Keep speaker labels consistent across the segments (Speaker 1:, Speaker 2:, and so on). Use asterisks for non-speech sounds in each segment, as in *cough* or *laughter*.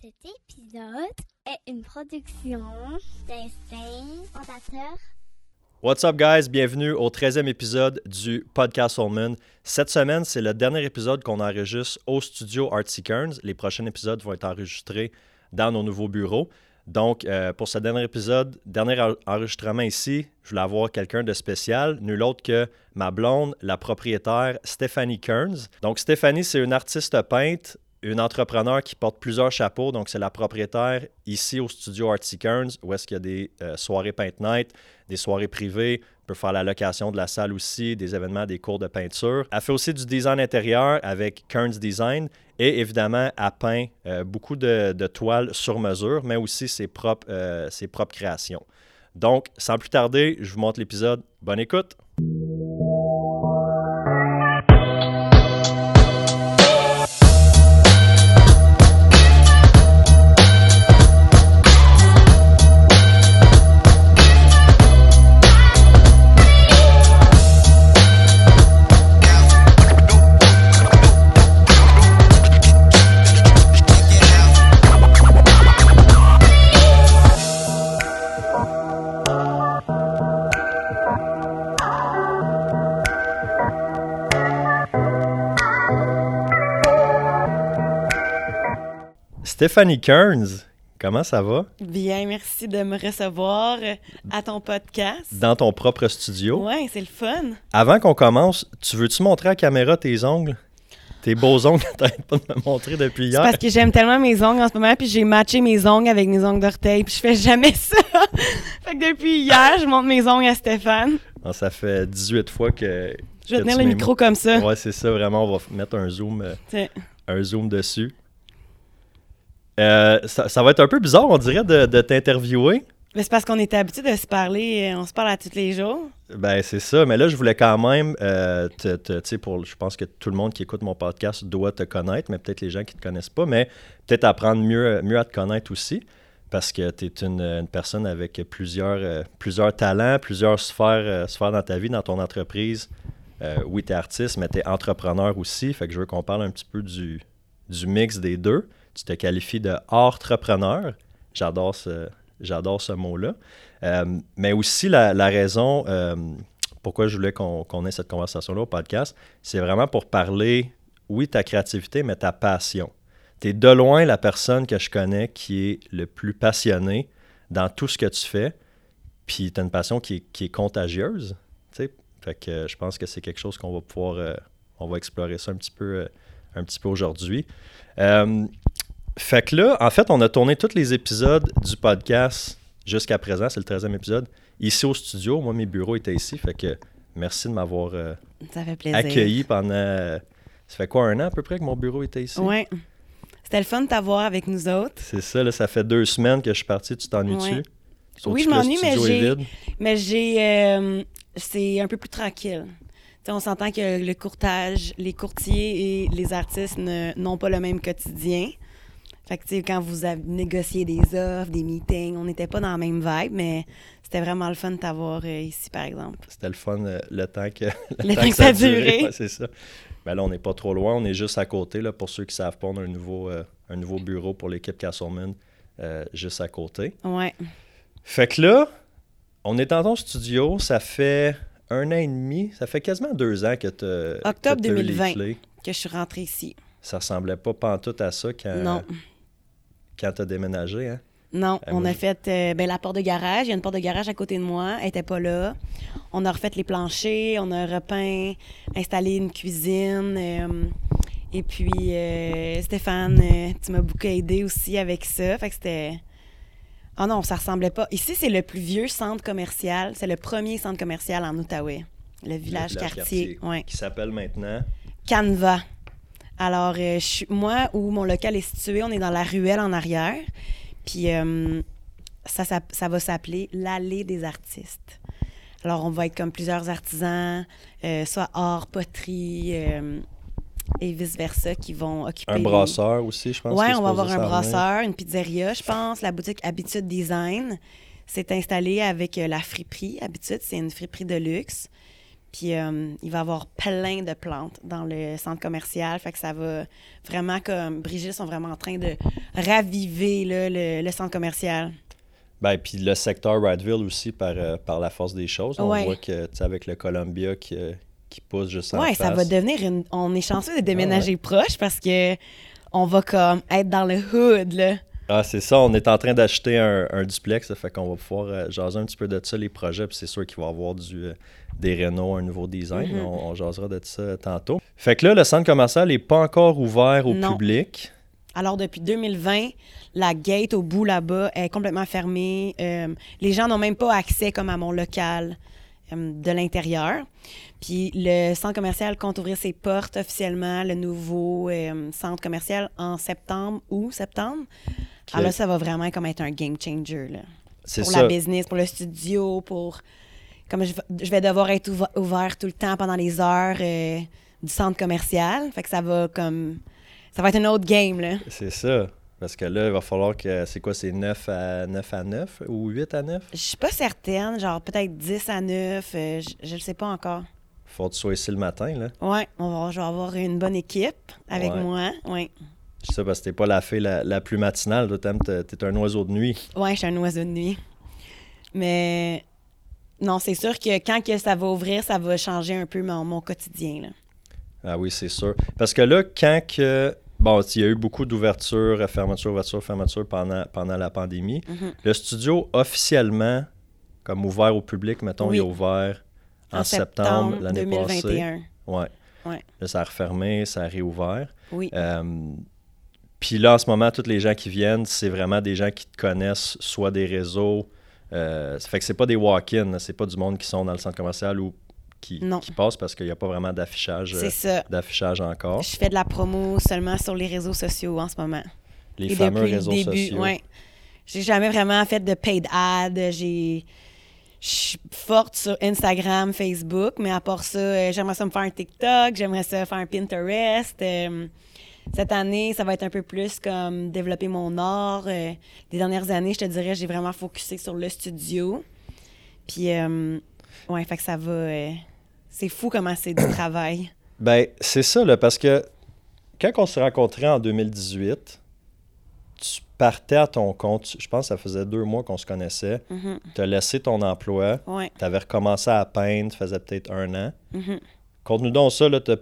Speaker 1: Cet épisode est une production Fondateur.
Speaker 2: What's up, guys? Bienvenue au 13e épisode du podcast Soulman. Cette semaine, c'est le dernier épisode qu'on enregistre au studio Artsy Kearns. Les prochains épisodes vont être enregistrés dans nos nouveaux bureaux. Donc, euh, pour ce dernier épisode, dernier en- enregistrement ici, je voulais avoir quelqu'un de spécial, nul autre que ma blonde, la propriétaire Stéphanie Kearns. Donc, Stéphanie, c'est une artiste peinte, une entrepreneur qui porte plusieurs chapeaux. Donc, c'est la propriétaire ici au studio Artsy Kearns, où est-ce qu'il y a des euh, soirées Paint Night, des soirées privées. On peut faire la location de la salle aussi, des événements, des cours de peinture. Elle fait aussi du design intérieur avec Kearns Design. Et évidemment, elle peint euh, beaucoup de, de toiles sur mesure, mais aussi ses propres, euh, ses propres créations. Donc, sans plus tarder, je vous montre l'épisode. Bonne écoute! Stéphanie Kearns, comment ça va?
Speaker 3: Bien, merci de me recevoir à ton podcast.
Speaker 2: Dans ton propre studio.
Speaker 3: Ouais, c'est le fun.
Speaker 2: Avant qu'on commence, tu veux-tu montrer à la caméra tes ongles? Tes beaux ongles que t'arrêtes pas de me montrer depuis hier.
Speaker 3: parce que j'aime tellement mes ongles en ce moment, puis j'ai matché mes ongles avec mes ongles d'orteil, puis je fais jamais *laughs* ça. fait que depuis hier, je montre mes ongles à Stéphane.
Speaker 2: Non, ça fait 18 fois que.
Speaker 3: Je vais
Speaker 2: que
Speaker 3: tenir le micro comme ça.
Speaker 2: Ouais, c'est ça, vraiment. On va mettre un zoom, euh, un zoom dessus. Euh, ça, ça va être un peu bizarre, on dirait, de, de t'interviewer.
Speaker 3: Mais c'est parce qu'on était habitué de se parler, euh, on se parle à tous les jours.
Speaker 2: Ben, c'est ça. Mais là, je voulais quand même, euh, te, te- tu sais, pour, je pense que tout le monde qui écoute mon podcast doit te connaître, mais peut-être les gens qui ne te connaissent pas, mais peut-être apprendre mieux, mieux à te connaître aussi, parce que tu es une, une personne avec plusieurs, euh, plusieurs talents, plusieurs sphères, euh, sphères dans ta vie, dans ton entreprise. Euh, oui, tu es artiste, mais tu es entrepreneur aussi. Fait que je veux qu'on parle un petit peu du, du mix des deux. Tu te qualifies de entrepreneur. J'adore ce, j'adore ce mot-là. Euh, mais aussi, la, raison euh, pourquoi je voulais qu'on ait cette conversation-là au podcast, c'est vraiment pour parler, oui, ta créativité, mais ta passion. Tu es de loin la personne que je connais qui est le plus passionnée dans tout ce que tu fais, puis tu as une passion qui est, qui est contagieuse. Fait que je pense que c'est quelque chose qu'on va pouvoir, euh, on va explorer ça un petit peu, un petit peu aujourd'hui. Fait que là, en fait, on a tourné tous les épisodes du podcast jusqu'à présent. C'est le 13e épisode. Ici au studio, moi, mes bureaux étaient ici. Fait que merci de m'avoir euh, accueilli pendant. euh, ça fait quoi, un an à peu près que mon bureau était ici?
Speaker 3: Ouais. C'était le fun de t'avoir avec nous autres.
Speaker 2: C'est ça, là, ça fait deux semaines que je suis parti. Tu t'ennuies-tu?
Speaker 3: Ouais. Oui, je m'ennuie, mais j'ai-. Mais j'ai. euh, c'est un peu plus tranquille. On s'entend que le courtage, les courtiers et les artistes n'ont pas le même quotidien. Fait que, tu sais, quand vous avez négocié des offres, des meetings, on n'était pas dans la même vibe, mais c'était vraiment le fun de t'avoir euh, ici, par exemple.
Speaker 2: C'était le fun euh, le temps que, *laughs*
Speaker 3: Le temps que ça a duré.
Speaker 2: Ouais, c'est ça. Ben là, on n'est pas trop loin. On est juste à côté. Là, pour ceux qui ne savent pas, on a un nouveau, euh, un nouveau bureau pour l'équipe Castleman juste à côté.
Speaker 3: Ouais.
Speaker 2: Fait que là, on est dans ton studio. Ça fait un an et demi. Ça fait quasiment deux ans que tu
Speaker 3: Octobre 2020.
Speaker 2: clés.
Speaker 3: Que je suis rentrée ici.
Speaker 2: Ça ressemblait pas pantoute à ça quand,
Speaker 3: Non.
Speaker 2: Quand tu as déménagé. Hein?
Speaker 3: Non,
Speaker 2: Ah,
Speaker 3: on a fait euh, ben, la porte de garage. Il y a une porte de garage à côté de moi. Elle n'était pas là. On a refait les planchers. On a repeint, installé une cuisine. euh, et puis, euh, Stéphane, tu m'as beaucoup aidé aussi avec ça. Fait que c'était. Ah non, ça ressemblait pas. Ici, c'est le plus vieux centre commercial. C'est le premier centre commercial en Outaouais. Le village, quartier. Ouais.
Speaker 2: Qui s'appelle maintenant?
Speaker 3: Canva. Alors, euh, je moi, où mon local est situé, on est dans la ruelle en arrière. Puis, euh, ça, ça, ça va s'appeler l'allée des artistes. Alors, on va être comme plusieurs artisans, euh, soit art, poterie et vice-versa, qui vont occuper.
Speaker 2: Un
Speaker 3: les-
Speaker 2: brasseur aussi, je pense. Est
Speaker 3: on va avoir un brasseur, une pizzeria, je pense. La boutique Habitude Design s'est installée avec la friperie. Habitude, c'est une friperie de luxe. Puis euh, il va y avoir plein de plantes dans le centre commercial. Fait que ça va vraiment comme. Brigitte sont vraiment en train de raviver là, le, le centre commercial.
Speaker 2: Ben, puis le secteur Radville aussi, par, euh, par la force des choses. On
Speaker 3: Ouais.
Speaker 2: voit que, tu sais, avec le Columbia qui, euh, qui pousse juste en
Speaker 3: Ouais, ça va devenir une. On est chanceux de déménager proche parce que on va comme être dans le hood, là.
Speaker 2: Ah, c'est ça. On est en train d'acheter un, un duplex. Ça fait qu'on va pouvoir euh, jaser un petit peu de ça, les projets. Puis c'est sûr qu'il va y avoir du, euh, des rénaux, un nouveau design.
Speaker 3: Mhm.
Speaker 2: on, on jasera de ça tantôt. Fait que là, le centre commercial n'est pas encore ouvert au
Speaker 3: Non.
Speaker 2: public.
Speaker 3: Alors, depuis 2020, la gate au bout là-bas est complètement fermée. Euh, les gens n'ont même pas accès comme à mon local de l'intérieur. Puis le centre commercial compte ouvrir ses portes officiellement, le nouveau euh, centre commercial en septembre ou septembre. Alors là, ça va vraiment comme être un game changer là, pour
Speaker 2: ça.
Speaker 3: la business, pour le studio, pour... Comme je, vais- je vais devoir être ouv- ouvert tout le temps pendant les heures euh, du centre commercial. Fait que ça va comme... Ça va être un autre game, là.
Speaker 2: C'est ça. Parce que là, il va falloir que. C'est quoi C'est 9 à 9 à 9 ou 8 à 9
Speaker 3: Je suis pas certaine, genre peut-être 10 à 9, euh, je, le sais pas encore.
Speaker 2: Faut que tu sois ici le matin, là.
Speaker 3: Ouais, on va, je vais avoir une bonne équipe avec
Speaker 2: Ouais.
Speaker 3: moi. Ouais.
Speaker 2: Ça parce que t'es pas la fille la, la plus matinale. Toi, t'es un oiseau de nuit.
Speaker 3: Ouais, je suis un oiseau de nuit. Mais non, c'est sûr que quand que ça va ouvrir, ça va changer un peu mon, mon quotidien. Là.
Speaker 2: Ah oui, c'est sûr. Parce que là, quand que. Bon, il y a eu beaucoup d'ouvertures, fermetures, ouvertures, fermetures pendant, pendant la pandémie.
Speaker 3: Mhm.
Speaker 2: Le studio, officiellement, comme ouvert au public, mettons,
Speaker 3: Oui.
Speaker 2: il est ouvert en, septembre, l'année passée.
Speaker 3: 2021.
Speaker 2: Ouais.
Speaker 3: Ouais.
Speaker 2: Là, ça a refermé, ça a réouvert.
Speaker 3: Oui.
Speaker 2: Euh, Puis là, en ce moment, tous les gens qui viennent, c'est vraiment des gens qui te connaissent, soit des réseaux. Euh, ça fait que c'est pas des walk-in, c'est pas du monde qui sont dans le centre commercial ou qui, qui passent parce qu'il n'y a pas vraiment d'affichage euh,
Speaker 3: c'est ça.
Speaker 2: d'affichage encore.
Speaker 3: Je fais de la promo seulement sur les réseaux sociaux en ce moment.
Speaker 2: Les
Speaker 3: Et
Speaker 2: fameux réseaux
Speaker 3: le début,
Speaker 2: sociaux.
Speaker 3: ouais. J'ai jamais vraiment fait de paid ad. J'ai. Je suis forte sur Instagram, Facebook, mais à part ça, euh, j'aimerais ça me faire un TikTok, j'aimerais ça faire un Pinterest. Euh, cette année, ça va être un peu plus comme développer mon art. Euh, les dernières années, je te dirais, j'ai vraiment focusé sur le studio. Puis, euh, ouais, fait que ça va. euh, c'est fou comment c'est du travail. *coughs*
Speaker 2: Ben, c'est ça, là, parce que quand on s'est rencontrés en 2018, tu partais à ton compte. Je pense que ça faisait deux mois qu'on se connaissait.
Speaker 3: Mhm.
Speaker 2: Tu as laissé ton emploi.
Speaker 3: Ouais.
Speaker 2: Tu avais recommencé à peindre, ça faisait peut-être un an.
Speaker 3: Mhm.
Speaker 2: Conte-nous donc ça, là, t'as-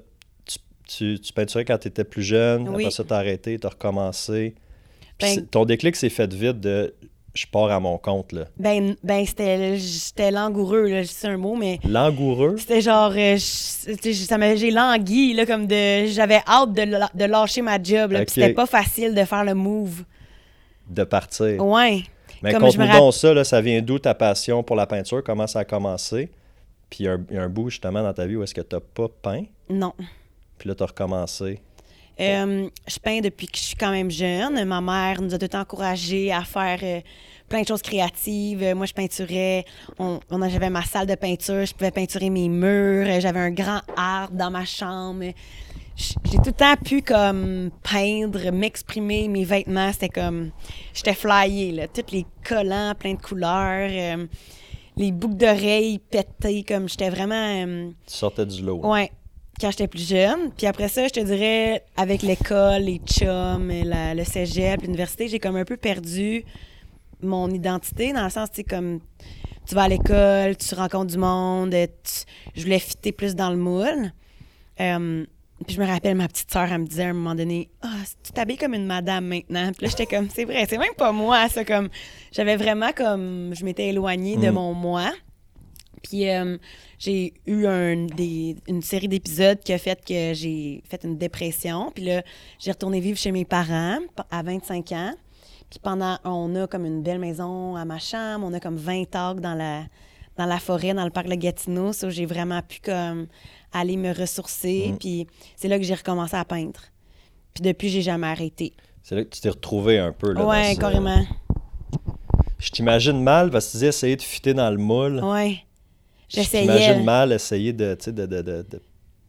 Speaker 2: tu, tu, tu peinturais quand tu étais plus jeune,
Speaker 3: Oui.
Speaker 2: après ça, tu as arrêté, tu as recommencé. Puis
Speaker 3: Ben-
Speaker 2: ton déclic s'est fait vite de je pars à mon compte. là.
Speaker 3: Ben, ben c'était langoureux, là, c'est un mot, mais
Speaker 2: Langoureux,
Speaker 3: c'était genre, euh, j'ai langui, là, comme de, j'avais hâte de, de lâcher ma job, là, puis c'était pas facile de faire le move.
Speaker 2: de partir.
Speaker 3: Ouais.
Speaker 2: Mais
Speaker 3: me
Speaker 2: conte-nous donc ça, là, ça vient d'où ta passion pour la peinture? Comment ça a commencé? Puis il y a un- il y, a un bout justement dans ta vie où est-ce que tu n'as pas peint,
Speaker 3: Non.
Speaker 2: Puis là tu as recommencé.
Speaker 3: Euh, je peins depuis que je suis quand même jeune. Ma mère nous a tout encouragés à faire euh, plein de choses créatives. Euh, moi, je peinturais. On, J'avais ma salle de peinture. Je pouvais peinturer mes murs. J'avais un grand arbre dans ma chambre. J'ai tout le temps pu comme peindre, m'exprimer, mes vêtements, c'était comme j'étais flyée là, tous les collants plein de couleurs, euh, les boucles d'oreilles pétées comme j'étais vraiment
Speaker 2: Tu sortais du lot.
Speaker 3: Ouais, quand j'étais plus jeune. Puis après ça, je te dirais, avec l'école, les chums, la- le cégep, l'université, j'ai comme un peu perdu mon identité, dans le sens, tu sais, comme tu vas à l'école, tu rencontres du monde, tu- je voulais fitter plus dans le moule. Euh, puis je me rappelle, ma petite sœur, elle me disait à un moment donné, « Ah, tu t'habilles comme une madame maintenant. » Puis là, j'étais comme, c'est vrai, c'est même pas moi, ça, comme... J'avais vraiment comme... Je m'étais éloignée de
Speaker 2: Mm.
Speaker 3: mon moi. Puis euh, j'ai eu un, des- une série d'épisodes qui a fait que j'ai fait une dépression. Puis là, j'ai retourné vivre chez mes parents à 25 ans. Puis pendant, on a comme une belle maison à ma chambre, on a comme 20 arcs dans la, dans la forêt, dans le parc de Gatineau. So, j'ai vraiment pu comme aller me ressourcer.
Speaker 2: Mm.
Speaker 3: Puis c'est là que j'ai recommencé à peindre. Puis depuis, j'ai jamais arrêté.
Speaker 2: C'est là que tu t'es retrouvé un peu. Là,
Speaker 3: ouais,
Speaker 2: ce-
Speaker 3: carrément.
Speaker 2: Je t'imagine mal parce que tu disais essayer de fitter dans le moule.
Speaker 3: Ouais.
Speaker 2: Je
Speaker 3: J'essayais.
Speaker 2: t'imagine mal essayer de, de, de, de-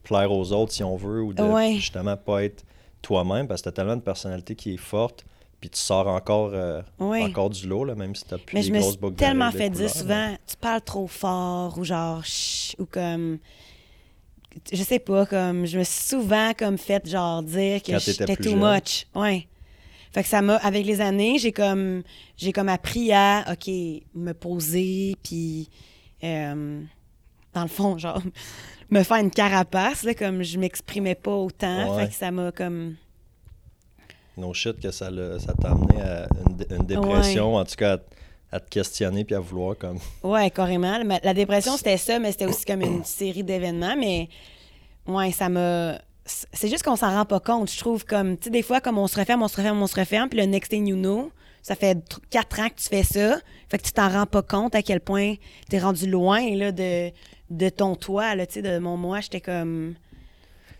Speaker 2: plaire aux autres si on veut ou de
Speaker 3: Ouais.
Speaker 2: justement pas être toi-même parce que tu as tellement de personnalité qui est forte Puis tu sors encore, euh,
Speaker 3: Oui.
Speaker 2: encore du lot, là, même si t'as plus
Speaker 3: Mais je me suis tellement fait dire souvent, tu parles trop fort ou genre, chut, ou comme. Je sais pas, comme. Je me suis souvent comme fait genre dire que j'étais too
Speaker 2: jeune.
Speaker 3: much. Ouais. Fait que ça m'a. Avec les années, j'ai comme. J'ai comme appris à, OK, me poser, puis. Euh, dans le fond, genre. *laughs* me faire une carapace, là, comme je m'exprimais pas autant.
Speaker 2: Ouais.
Speaker 3: Fait que ça m'a comme.
Speaker 2: No shit que ça t'a amené à une, dé- une dépression, en tout cas à, à te questionner puis à vouloir comme.
Speaker 3: Ouais, carrément. La- La dépression, c'était ça, mais c'était aussi comme une série d'événements. Mais ouais, ça m'a. C'est juste qu'on s'en rend pas compte, je trouve. Comme, tu sais, des fois, comme on se referme, on se referme, on se referme, puis le next thing you know, ça fait tr- quatre ans que tu fais ça. Fait que tu t'en rends pas compte à quel point t'es rendu loin, là, de, de ton toi, là, tu sais, de mon moi. J'étais comme.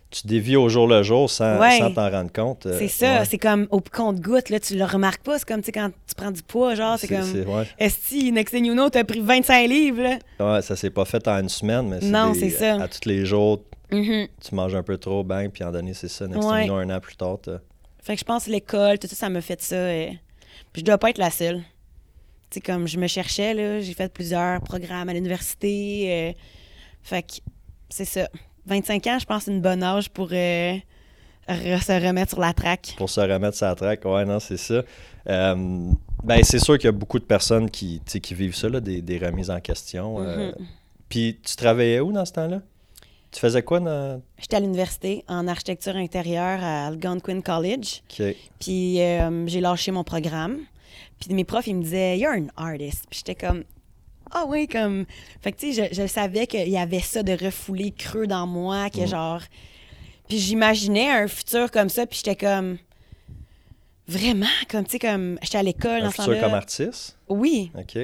Speaker 2: Tu dévis au jour le jour sans
Speaker 3: Ouais.
Speaker 2: t'en rendre compte. euh,
Speaker 3: c'est ça,
Speaker 2: ouais.
Speaker 3: c'est comme au compte-goutte, là, tu le remarques pas. C'est comme, quand tu prends du poids, genre, c'est comme.
Speaker 2: c'est- ouais.
Speaker 3: Esti, next thing you know, t'as pris 25 livres, là.
Speaker 2: Ouais, ça s'est pas fait en une semaine, mais
Speaker 3: Non, c'est ça.
Speaker 2: À, tous les jours,
Speaker 3: Mhm.
Speaker 2: tu manges un peu trop, bang, puis en donné, c'est ça. Next thing you know, un an plus tard,
Speaker 3: Fait que je pense que l'école, tout ça, ça m'a fait ça. euh, je dois pas être la seule. Tu sais, comme je me cherchais, là, j'ai fait plusieurs programmes à l'université. euh, Fait que c'est ça. 25 ans, je pense, c'est une bonne âge pour euh, re- se remettre sur la traque.
Speaker 2: pour se remettre sa traque. Ouais, non, c'est ça. Euh, ben, c'est sûr qu'il y a beaucoup de personnes qui, qui vivent ça, là, des, des remises en question.
Speaker 3: Mhm.
Speaker 2: Puis, tu travaillais où dans ce temps-là? Tu faisais quoi dans...
Speaker 3: J'étais à l'université en architecture intérieure à Algonquin College. Puis euh, j'ai lâché mon programme. Puis mes profs, ils me disaient, You're an artist. Puis j'étais comme, Ah oui, comme. Fait que, tu sais, je, je savais qu'il y avait ça de refoulé creux dans moi, que
Speaker 2: Mm.
Speaker 3: genre. Puis j'imaginais un futur comme ça, puis j'étais comme. Vraiment, comme, tu sais, comme. J'étais à l'école
Speaker 2: Un futur comme artiste?
Speaker 3: Oui,
Speaker 2: OK.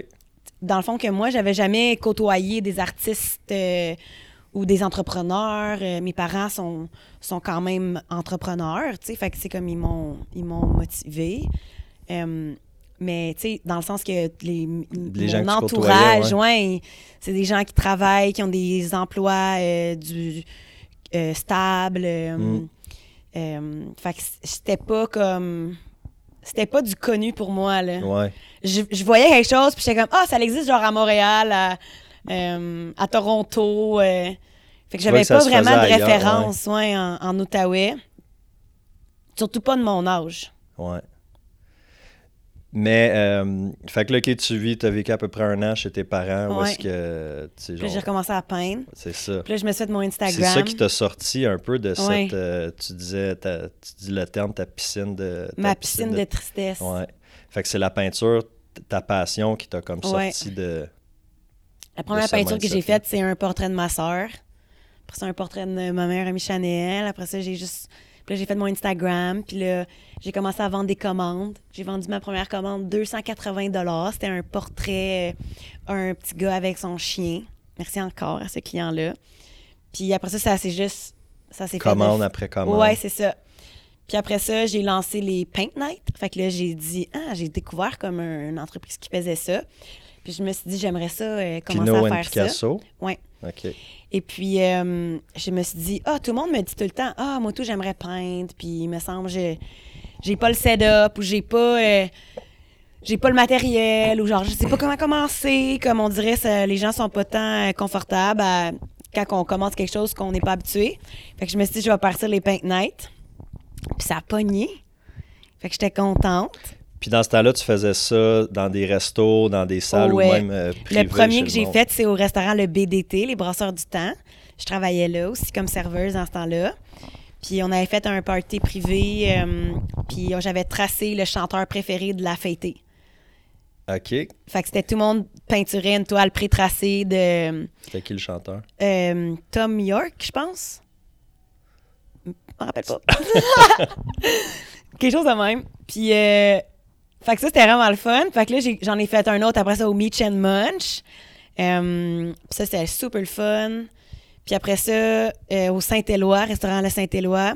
Speaker 3: dans le fond que moi, j'avais jamais côtoyé des artistes euh, ou des entrepreneurs. Euh, mes parents sont, sont quand même entrepreneurs, tu sais, fait que c'est comme ils m'ont ils m'ont motivé. Euh, mais tu sais, dans le sens que les,
Speaker 2: Les gens
Speaker 3: mon entourage, ouais, c'est des gens qui travaillent, qui ont des emplois euh, du stables.
Speaker 2: Mm.
Speaker 3: fait que c'était pas comme c'était pas du connu pour moi là
Speaker 2: Ouais.
Speaker 3: je, je voyais quelque chose, puis j'étais comme, ah, ça existe genre à Montréal, à, à Toronto. euh. Fait que j'avais
Speaker 2: que
Speaker 3: pas vraiment de
Speaker 2: ailleurs,
Speaker 3: référence ouais, en, en Outaouais. Surtout pas de mon âge.
Speaker 2: Ouais. Mais, euh, fait que là, OK, tu vis, tu as vécu à peu près un an chez tes parents. Où
Speaker 3: Ouais.
Speaker 2: est-ce que. tu sais,
Speaker 3: Puis là, j'ai
Speaker 2: genre,
Speaker 3: recommencé à peindre.
Speaker 2: c'est ça.
Speaker 3: Puis là, je me suis fait mon
Speaker 2: C'est
Speaker 3: Instagram.
Speaker 2: ça qui t'a sorti un peu de cette. euh, tu disais, ta- tu dis le terme, ta piscine de. ta
Speaker 3: Ma piscine de, tristesse.
Speaker 2: Ouais. Fait que c'est la peinture, ta passion qui t'a comme sorti de.
Speaker 3: La première peinture que j'ai faite, c'est un portrait de ma sœur. Après ça, un portrait de ma mère, Amy Chanel. Après ça, j'ai juste. Puis là, j'ai fait mon Instagram. Puis là, j'ai commencé à vendre des commandes. J'ai vendu ma première commande 280 C'était un portrait, euh, un petit gars avec son chien. Merci encore à ce client-là. Puis après ça, ça s'est juste. Ça s'est fait.
Speaker 2: Commande après commande.
Speaker 3: Ouais, c'est ça. Puis après ça, j'ai lancé les Paint Night. Fait que là, j'ai dit, ah, j'ai découvert comme un- une entreprise qui faisait ça. Puis je me suis dit, j'aimerais ça euh, commencer
Speaker 2: Pino
Speaker 3: à faire ça.
Speaker 2: Picasso.
Speaker 3: Ouais.
Speaker 2: OK.
Speaker 3: Et puis, euh, je me suis dit, ah, tout le monde me dit tout le temps, ah, moi, tout, j'aimerais peindre. Puis, il me semble, j'ai, j'ai pas le setup ou j'ai pas, euh, j'ai pas le matériel ou genre, je sais pas comment commencer. Comme on dirait, ça, les gens sont pas tant confortables à- quand on commence quelque chose qu'on n'est pas habitué. Fait que je me suis dit, je vais partir les Paint Night. Puis, ça a pogné. Fait que j'étais contente.
Speaker 2: Puis dans ce temps-là, tu faisais ça dans des restos, dans des salles
Speaker 3: Ouais.
Speaker 2: ou même euh, privées
Speaker 3: Le premier que j'ai fait, c'est au restaurant Le BDT, les Brasseurs du Temps. Je travaillais là aussi comme serveuse dans ce temps-là. Puis on avait fait un party privé, euh, puis j'avais tracé le chanteur préféré de la fêtée.
Speaker 2: OK.
Speaker 3: Fait que c'était tout le monde peinturait une toile pré-tracée de
Speaker 2: C'était qui le chanteur?
Speaker 3: euh, Tom York, je pense. Je me rappelle pas. *laughs* *laughs* Quelque chose de même. Puis, euh, fait que ça, c'était vraiment le fun. Fait que là, j'en ai, fait un autre après ça au Meach and Munch. Euh, puis ça, c'était super le fun. Puis après ça, euh, au Saint-Éloi, restaurant Le Saint-Éloi.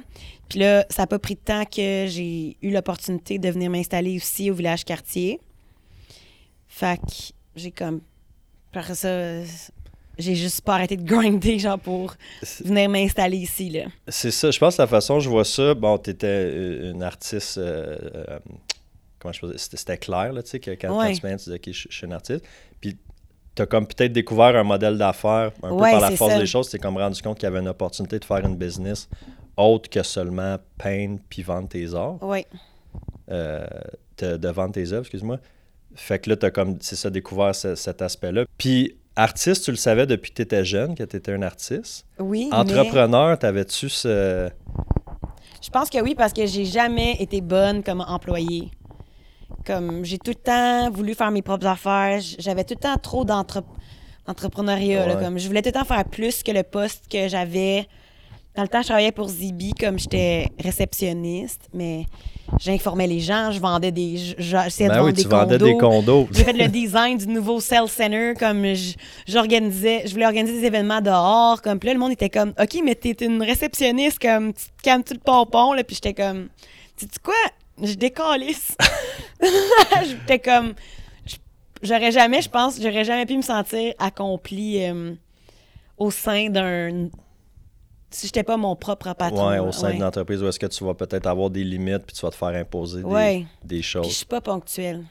Speaker 3: Puis là, ça n'a pas pris de temps que j'ai eu l'opportunité de venir m'installer aussi au village quartier. Fait que j'ai comme. Après ça, euh, j'ai juste pas arrêté de grinder, *laughs* genre, pour venir m'installer ici, là.
Speaker 2: C'est ça. Je pense que la façon dont je vois ça, bon, tu étais une artiste euh, euh, comment je faisais, c'était, clair, là, tu sais, que quand, quand
Speaker 3: Ouais.
Speaker 2: tu viens, tu dis, OK, je, je suis un artiste. Puis tu as comme peut-être découvert un modèle d'affaires un
Speaker 3: Ouais,
Speaker 2: peu par la force
Speaker 3: ça.
Speaker 2: des choses. Tu t'es comme rendu compte qu'il y avait une opportunité de faire une business autre que seulement peindre puis vendre tes arts,
Speaker 3: Oui.
Speaker 2: euh, de vendre tes œuvres, excuse-moi. Fait que là, tu as comme, c'est ça, découvert ce- cet aspect-là. Puis artiste, tu le savais depuis que tu étais jeune, que tu étais un artiste.
Speaker 3: Oui. mais
Speaker 2: Entrepreneur, t'avais-tu ce.
Speaker 3: Je pense que oui, parce que j'ai jamais été bonne comme employée. Comme j'ai tout le temps voulu faire mes propres affaires. J'avais tout le temps trop d'entre- d'entrepreneuriat.
Speaker 2: Ouais.
Speaker 3: Comme je voulais tout le temps faire plus que le poste que j'avais. Dans le temps, je travaillais pour Zibi comme j'étais réceptionniste, mais j'informais les gens, je vendais des. je- J'essayais de
Speaker 2: Ben oui,
Speaker 3: des
Speaker 2: tu vendais
Speaker 3: condos.
Speaker 2: des condos.
Speaker 3: J'ai fait le design du nouveau Cell Center, comme je- j'organisais, je voulais organiser des événements dehors, comme puis là le monde était comme, ok, mais t'es une réceptionniste, comme tu te calmes-tu le pompon là, puis j'étais comme, tu sais quoi, je décalisse. *laughs* j'étais comme, j'aurais jamais, je pense, j'aurais jamais pu me sentir accomplie euh, au sein d'un, si j'étais pas mon propre patron.
Speaker 2: Ouais,
Speaker 3: là,
Speaker 2: au sein
Speaker 3: ouais.
Speaker 2: d'une entreprise où est-ce que tu vas peut-être avoir des limites puis tu vas te faire imposer des,
Speaker 3: Ouais.
Speaker 2: des
Speaker 3: Puis je
Speaker 2: choses.
Speaker 3: suis pas ponctuelle.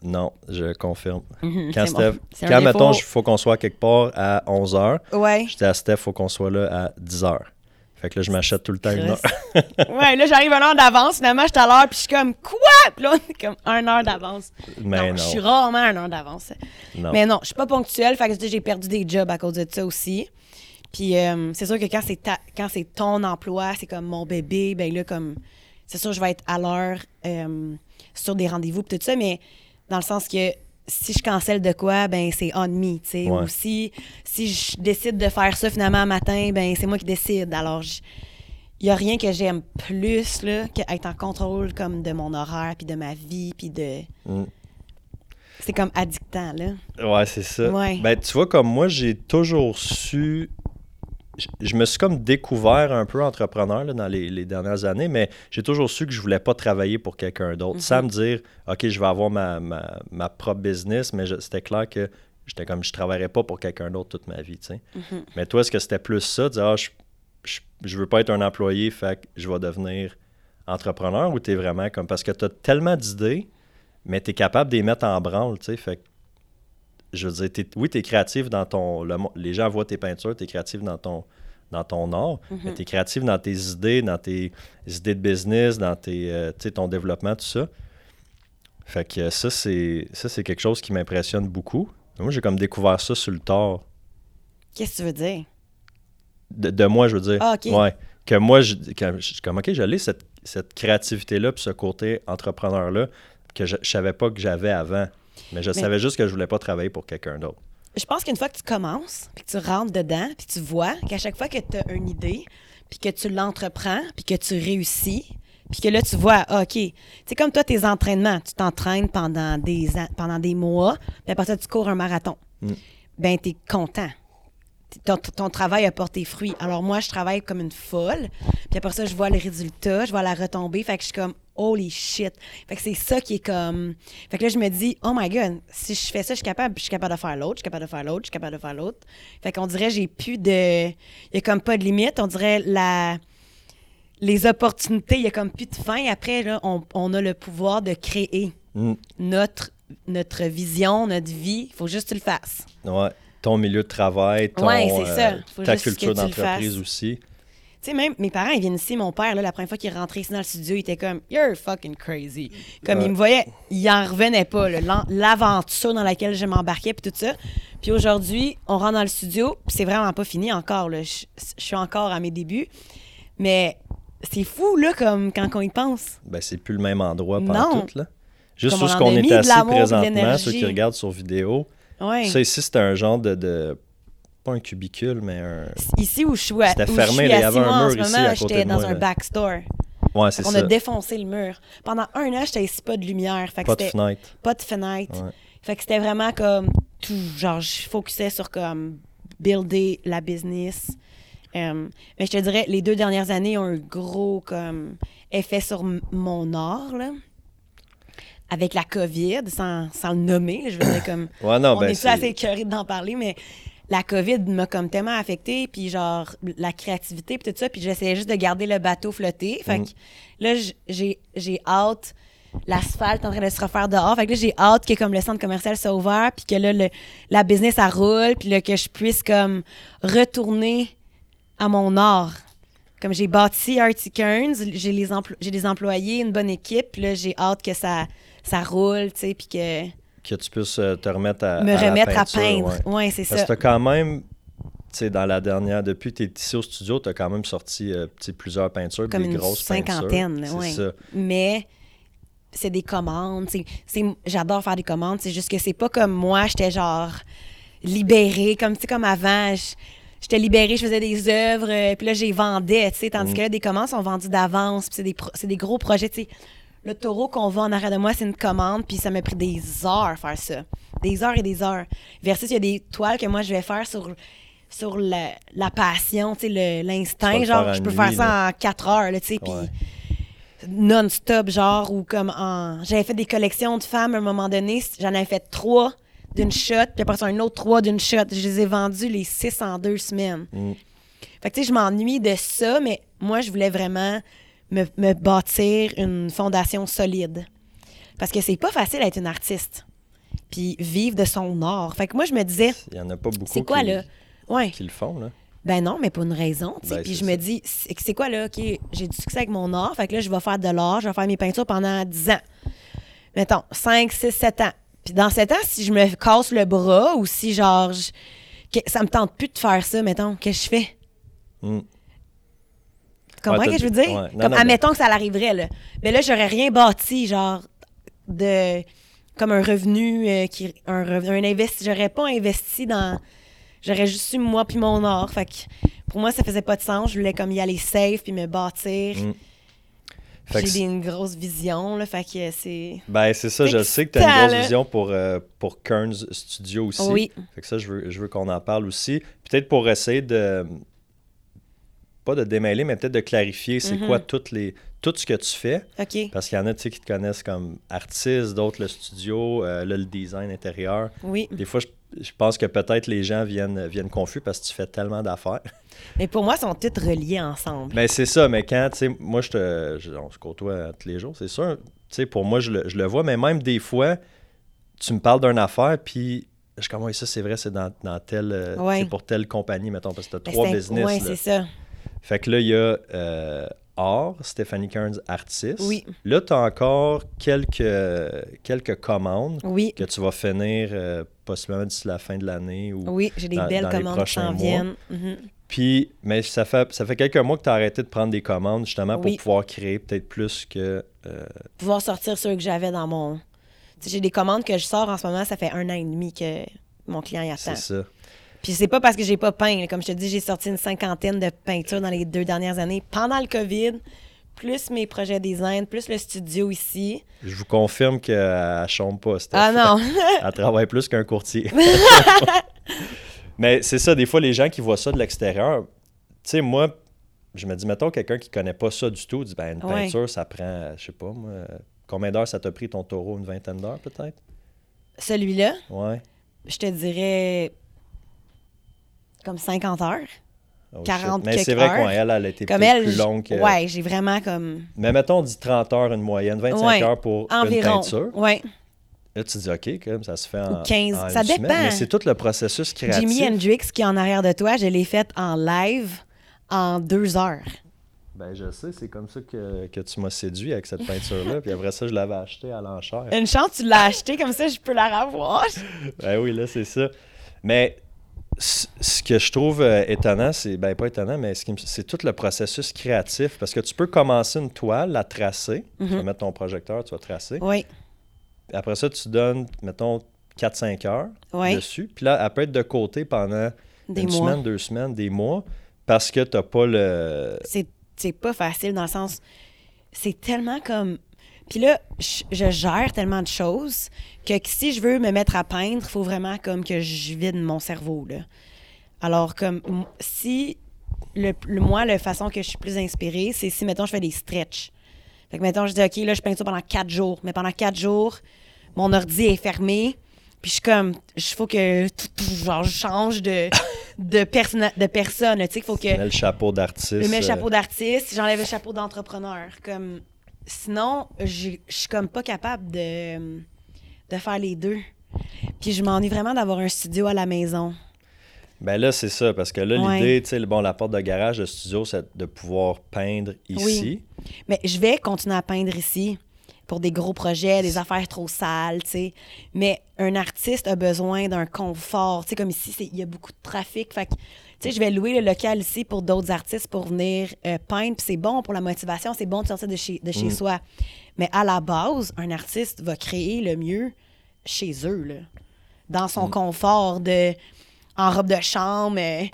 Speaker 2: Non, je confirme. *laughs* Quand, Steph-
Speaker 3: bon.
Speaker 2: Quand mettons, il faut qu'on soit quelque part à 11h,
Speaker 3: Ouais.
Speaker 2: je dis à Steph, il faut qu'on soit là à 10h. Fait que là, je m'achète tout le temps une heure. *laughs*
Speaker 3: ouais, là, j'arrive une heure d'avance. Finalement, je suis à l'heure, puis je suis comme, quoi? Puis là, on est comme une heure d'avance.
Speaker 2: Mais
Speaker 3: non, je suis rarement à une heure d'avance. Mais non, je suis pas ponctuelle. Fait que j'ai perdu des jobs à cause de ça aussi. Puis euh, c'est sûr que quand c'est ta- quand c'est ton emploi, c'est comme mon bébé, ben là, comme, c'est sûr, je vais être à l'heure euh, sur des rendez-vous, puis tout ça, mais dans le sens que si je cancelle de quoi, ben c'est on me, tu sais.
Speaker 2: Ouais.
Speaker 3: Ou si, si je décide de faire ça finalement un matin, ben c'est moi qui décide. Alors, il n'y a rien que j'aime plus là, qu'être en contrôle comme de mon horaire, puis de ma vie, puis de...
Speaker 2: Mm.
Speaker 3: C'est comme addictant, là.
Speaker 2: Ouais, c'est ça.
Speaker 3: Ouais.
Speaker 2: Ben, tu vois, comme moi, j'ai toujours su. Je, je me suis comme découvert un peu entrepreneur là, dans les, les dernières années, mais j'ai toujours su que je voulais pas travailler pour quelqu'un d'autre. Sans me dire, OK, je vais avoir ma, ma, ma propre business, mais c'était clair que j'étais comme, je travaillerais pas pour quelqu'un d'autre toute ma vie, sais. Mais toi, est-ce que c'était plus ça, de dire, ah, je, je, je veux pas être un employé, fait que je vais devenir entrepreneur, ou tu es vraiment comme, parce que tu as tellement d'idées, mais tu es capable de les mettre en branle, tu sais, fait que je veux dire, oui, tu es créatif dans ton. le les gens voient tes peintures, tu es créatif dans ton, dans ton art, mais tu es créatif dans tes idées, dans tes idées de business, dans tes, euh, ton développement, tout ça. Fait que ça, c'est ça, c'est quelque chose qui m'impressionne beaucoup. Moi, j'ai comme découvert ça sur le tard.
Speaker 3: Qu'est-ce que tu veux dire?
Speaker 2: De, de moi, je veux dire.
Speaker 3: Ah, ok.
Speaker 2: Ouais. Que moi, je, que je suis comme, OK, je l'ai, cette, cette créativité-là, puis ce côté entrepreneur-là, que je, je savais pas que j'avais avant. Mais je
Speaker 3: Mais-
Speaker 2: savais juste que je voulais pas travailler pour quelqu'un d'autre.
Speaker 3: Je pense qu'une fois que tu commences, puis que tu rentres dedans, puis tu vois qu'à chaque fois que tu as une idée, puis que tu l'entreprends, puis que tu réussis, puis que là, tu vois, ah, OK, c'est comme toi, tes entraînements, tu t'entraînes pendant des, an- pendant des mois, puis après ça, tu cours un marathon.
Speaker 2: Mm.
Speaker 3: Ben, tu es content. Ton travail a porté fruit. Alors moi, je travaille comme une folle, puis après ça, je vois le résultat, je vois la retombée, fait que je suis comme, holy shit. Fait que c'est ça qui est comme... Fait que là, je me dis, oh my God, si je fais ça, je suis capable, je suis capable de faire l'autre, je suis capable de faire l'autre, je suis capable de faire l'autre. Fait qu'on dirait, j'ai plus de... Il y a comme pas de limite. On dirait la... Les opportunités, il y a comme plus de fin. Après, là, on, on a le pouvoir de créer
Speaker 2: Mm.
Speaker 3: notre, notre vision, notre vie. Il faut juste que tu le fasses.
Speaker 2: Ouais. Ton milieu de travail, ton,
Speaker 3: Ouais, ça.
Speaker 2: euh, ta culture d'entreprise aussi.
Speaker 3: Sais, même mes parents, ils viennent ici. Mon père, là, la première fois qu'il est rentré ici dans le studio, il était comme You're fucking crazy. Comme
Speaker 2: Ouais.
Speaker 3: il me voyait, il en revenait pas. L'aventure dans laquelle je m'embarquais, puis tout ça. Puis aujourd'hui, on rentre dans le studio, puis c'est vraiment pas fini encore. là. Je, je suis encore à mes débuts. Mais c'est fou, là, comme quand on y pense.
Speaker 2: Ben, c'est plus le même endroit pendant tout, là. Juste
Speaker 3: on
Speaker 2: ce qu'on est assis présentement, ceux qui regardent sur vidéo.
Speaker 3: Ouais.
Speaker 2: Ça ici, c'était un genre de, de- Pas un cubicule, mais un.
Speaker 3: Ici où je suis, à-
Speaker 2: fermé,
Speaker 3: je suis
Speaker 2: là, il y avait un
Speaker 3: moi, en
Speaker 2: mur
Speaker 3: ce moment, j'étais dans
Speaker 2: moi,
Speaker 3: un backstore.
Speaker 2: Ouais, c'est
Speaker 3: On
Speaker 2: ça.
Speaker 3: a défoncé le mur. Pendant un an, j'étais ici pas de lumière. Fait que
Speaker 2: Pas de fenêtre.
Speaker 3: pas de fenêtre.
Speaker 2: Ouais.
Speaker 3: Fait que c'était vraiment comme tout. Genre, je focusais sur comme builder la business. Euh, mais je te dirais, les deux dernières années ont un gros comme effet sur mon art, là. Avec la COVID, sans, sans le nommer, je veux dire comme. *coughs*
Speaker 2: Ouais, non,
Speaker 3: on
Speaker 2: ben,
Speaker 3: est
Speaker 2: c'est-
Speaker 3: assez écœurés d'en parler, mais la COVID m'a comme tellement affectée, puis genre la créativité, puis tout ça, puis j'essayais juste de garder le bateau flotté. Fait
Speaker 2: Mm.
Speaker 3: que là, j'ai j'ai hâte l'asphalte en train de se refaire dehors. Fait que là, j'ai hâte que comme le centre commercial soit ouvert, puis que là, le- la business, ça roule, puis là, que je puisse comme retourner à mon art. Comme j'ai bâti Artie Kearns, j'ai les emplo- j'ai des employés, une bonne équipe, puis là, j'ai hâte que ça, ça roule, tu sais, puis que
Speaker 2: Que tu puisses euh, te remettre à,
Speaker 3: me
Speaker 2: à la
Speaker 3: remettre
Speaker 2: peinture,
Speaker 3: à peindre.
Speaker 2: ouais.
Speaker 3: Ouais, c'est
Speaker 2: Parce
Speaker 3: ça.
Speaker 2: que t'as quand même, tu sais, dans la dernière, depuis que t'es ici au studio, t'as quand même sorti euh, tu plusieurs peintures,
Speaker 3: Comme
Speaker 2: des
Speaker 3: une
Speaker 2: grosses
Speaker 3: cinquantaine,
Speaker 2: peintures.
Speaker 3: ouais.
Speaker 2: Ça.
Speaker 3: mais c'est des commandes. c'est- c'est- J'adore faire des commandes. C'est juste que c'est pas comme moi, j'étais genre libérée, comme, tu sais, comme avant. je- J'étais libérée, je faisais des œuvres, euh, puis là, j'ai vendais, tu sais, tandis
Speaker 2: Mm.
Speaker 3: que là, des commandes sont vendues d'avance, puis c'est des, pro- c'est des gros projets, tu sais. Le taureau qu'on vend en arrière de moi, c'est une commande, puis ça m'a pris des heures faire ça. Des heures et des heures. Versus, il y a des toiles que moi, je vais faire sur, sur la, la passion, l'instinct. Genre, je peux
Speaker 2: nuit,
Speaker 3: faire ça
Speaker 2: là.
Speaker 3: en quatre heures, tu sais, puis non-stop, genre, ou comme en. J'avais fait des collections de femmes à un moment donné. J'en avais fait trois d'une shot, puis après ça, un autre trois d'une shot. Je les ai vendus les six en deux semaines.
Speaker 2: Mm.
Speaker 3: Fait que, tu sais, je m'ennuie de ça, mais moi, je voulais vraiment me, me bâtir une fondation solide. Parce que c'est pas facile d'être une artiste, puis vivre de son art. Fait que moi, je me disais,
Speaker 2: Il y en a pas beaucoup
Speaker 3: c'est quoi,
Speaker 2: qui,
Speaker 3: là? Ouais.
Speaker 2: qui le font, là.
Speaker 3: Ben non, mais pour une raison.
Speaker 2: Ben,
Speaker 3: puis je me dis, c'est quoi là? OK, j'ai du succès avec mon art. Fait que là, je vais faire de l'art. Je vais faire mes peintures pendant 10 ans. Mettons, 5, 6, 7 ans. Puis dans 7 ans, si je me casse le bras ou si genre, je- que- ça me tente plus de faire ça, mettons, qu'est-ce que je fais?
Speaker 2: Mm.
Speaker 3: Comprends ce que je veux dire?
Speaker 2: ouais. Non,
Speaker 3: Comme,
Speaker 2: non, mais-
Speaker 3: admettons que ça l'arriverait, là. Mais là, j'aurais rien bâti, genre, de. Comme un revenu, euh, qui. Un un investi. J'aurais pas investi dans. J'aurais juste eu moi puis mon art. Fait que pour moi, ça faisait pas de sens. Je voulais comme y aller safe puis me bâtir.
Speaker 2: Mm.
Speaker 3: J'ai une grosse vision, là. Fait que c'est.
Speaker 2: Ben, c'est ça, je sais que tu as une grosse
Speaker 3: là.
Speaker 2: vision pour, euh, pour Kearns Studio aussi.
Speaker 3: Oui.
Speaker 2: Fait que ça, je veux, je veux qu'on en parle aussi. Peut-être pour essayer de. Pas de démêler, mais peut-être de clarifier c'est
Speaker 3: Mhm.
Speaker 2: quoi toutes les, tout ce que tu fais. Parce qu'il y en a qui te connaissent comme artiste, d'autres le studio, euh, là, le design intérieur.
Speaker 3: Oui.
Speaker 2: Des fois, je, je pense que peut-être les gens viennent, viennent confus parce que tu fais tellement d'affaires. *laughs*
Speaker 3: Mais pour moi, ils sont tous reliés ensemble.
Speaker 2: Ben, c'est ça, mais quand, tu sais, moi, je te. je- on se côtoie tous les jours, c'est sûr. Tu sais, pour moi, je le, je le vois, mais même des fois, tu me parles d'une affaire, puis je suis comme, oui, ça, c'est vrai, c'est dans, dans telle. euh,
Speaker 3: Ouais.
Speaker 2: Pour telle compagnie, mettons, parce que tu
Speaker 3: Ben,
Speaker 2: trois business. Là.
Speaker 3: c'est ça.
Speaker 2: Fait que là, il y a euh, Art, Stéphanie Kearns, artiste.
Speaker 3: Oui.
Speaker 2: Là, tu as encore quelques, quelques commandes
Speaker 3: Oui.
Speaker 2: que tu vas finir euh, possiblement d'ici la fin de l'année. Ou...
Speaker 3: Oui, j'ai des
Speaker 2: dans-
Speaker 3: belles
Speaker 2: dans
Speaker 3: commandes qui s'en viennent. Mhm.
Speaker 2: Puis, mais ça fait, ça fait quelques mois que tu as arrêté de prendre des commandes justement pour pouvoir créer peut-être plus que. euh,
Speaker 3: pouvoir sortir ceux que j'avais dans mon. J'ai des commandes que je sors en ce moment, ça fait un an et demi que mon client y attend.
Speaker 2: c'est ça.
Speaker 3: Puis c'est pas parce que j'ai pas peint. Comme je te dis, j'ai sorti une cinquantaine de peintures dans les deux dernières années pendant le COVID, plus mes projets design, plus le studio ici.
Speaker 2: Je vous confirme qu'elle ne chôme pas. Steph.
Speaker 3: Ah non! *laughs*
Speaker 2: Elle travaille plus qu'un courtier. *laughs* Mais c'est ça, des fois, les gens qui voient ça de l'extérieur, tu sais, moi, je me dis, mettons, quelqu'un qui connaît pas ça du tout, dit, ben, une
Speaker 3: Ouais.
Speaker 2: peinture, ça prend, je sais pas, moi, combien d'heures ça t'a pris ton taureau? Une vingtaine d'heures, peut-être?
Speaker 3: Celui-là,
Speaker 2: Ouais.
Speaker 3: je te dirais comme 50 heures.
Speaker 2: Oh,
Speaker 3: 40
Speaker 2: shit. Mais c'est vrai qu'elle, elle a été
Speaker 3: Comme elle,
Speaker 2: plus
Speaker 3: j-
Speaker 2: longue que.
Speaker 3: ouais, j'ai vraiment comme
Speaker 2: Mais mettons, on dit 30 heures une moyenne, 25
Speaker 3: Ouais,
Speaker 2: heures pour
Speaker 3: environ.
Speaker 2: une peinture.
Speaker 3: Ouais.
Speaker 2: Là, tu dis, OK, comme ça se fait en.
Speaker 3: Ou 15,
Speaker 2: en
Speaker 3: ça
Speaker 2: une semaine.
Speaker 3: dépend.
Speaker 2: Mais c'est tout le processus créatif.
Speaker 3: Jimi Hendrix qui est en arrière de toi, je l'ai fait en live en deux heures.
Speaker 2: Ben, je sais, c'est comme ça que, que tu m'as séduit avec cette peinture-là. *laughs* Puis après ça, je l'avais achetée à l'enchère.
Speaker 3: Une chance, tu l'as acheté comme ça, je peux la revoir. *laughs*
Speaker 2: Ben oui, là, c'est ça. Mais ce que je trouve euh, étonnant, c'est. Ben, pas étonnant, mais ce c'est tout le processus créatif. Parce que tu peux commencer une toile, la tracer. Tu vas
Speaker 3: Mhm.
Speaker 2: mettre ton projecteur, tu vas tracer.
Speaker 3: Oui,
Speaker 2: Après ça, tu donnes, mettons, 4-5 heures
Speaker 3: oui,
Speaker 2: dessus. Puis là, elle peut être de côté pendant
Speaker 3: des
Speaker 2: une
Speaker 3: mois.
Speaker 2: semaine, deux semaines, des mois, parce que tu n'as pas le.
Speaker 3: C'est pas facile dans le sens. C'est tellement comme. Puis là, je, je gère tellement de choses que si je veux me mettre à peindre, il faut vraiment comme que je vide mon cerveau. Là. Alors, comme si le, le- moi, la façon que je suis plus inspirée, c'est si, mettons, je fais des stretches. Fait que, mettons, je dis, OK, là, je peins ça pendant quatre jours. Mais pendant quatre jours, mon ordi est fermé. Puis je suis comme, il faut que tout- tout- genre, je change de, *laughs* de, persona- de personne. Tu sais, il faut que.
Speaker 2: Tu mets le chapeau d'artiste.
Speaker 3: Je mets le
Speaker 2: euh,
Speaker 3: chapeau d'artiste, j'enlève le chapeau d'entrepreneur. Comme sinon, je suis comme pas capable de, de faire les deux. Puis je m'ennuie vraiment d'avoir un studio à la maison.
Speaker 2: Ben là, c'est ça, parce que là,
Speaker 3: Ouais.
Speaker 2: l'idée, tu sais, bon, la porte de garage, le studio, c'est de pouvoir peindre ici.
Speaker 3: Mais je vais continuer à peindre ici pour des gros projets, des affaires trop sales, tu sais. Mais un artiste a besoin d'un confort. Tu sais, comme ici, il y a beaucoup de trafic. Fait que, tu sais, je vais louer le local ici pour d'autres artistes pour venir euh, peindre. Puis c'est bon pour la motivation, c'est bon de sortir de chez, de chez soi. Mais à la base, un artiste va créer le mieux chez eux, là. Dans son confort de... en robe de chambre... euh,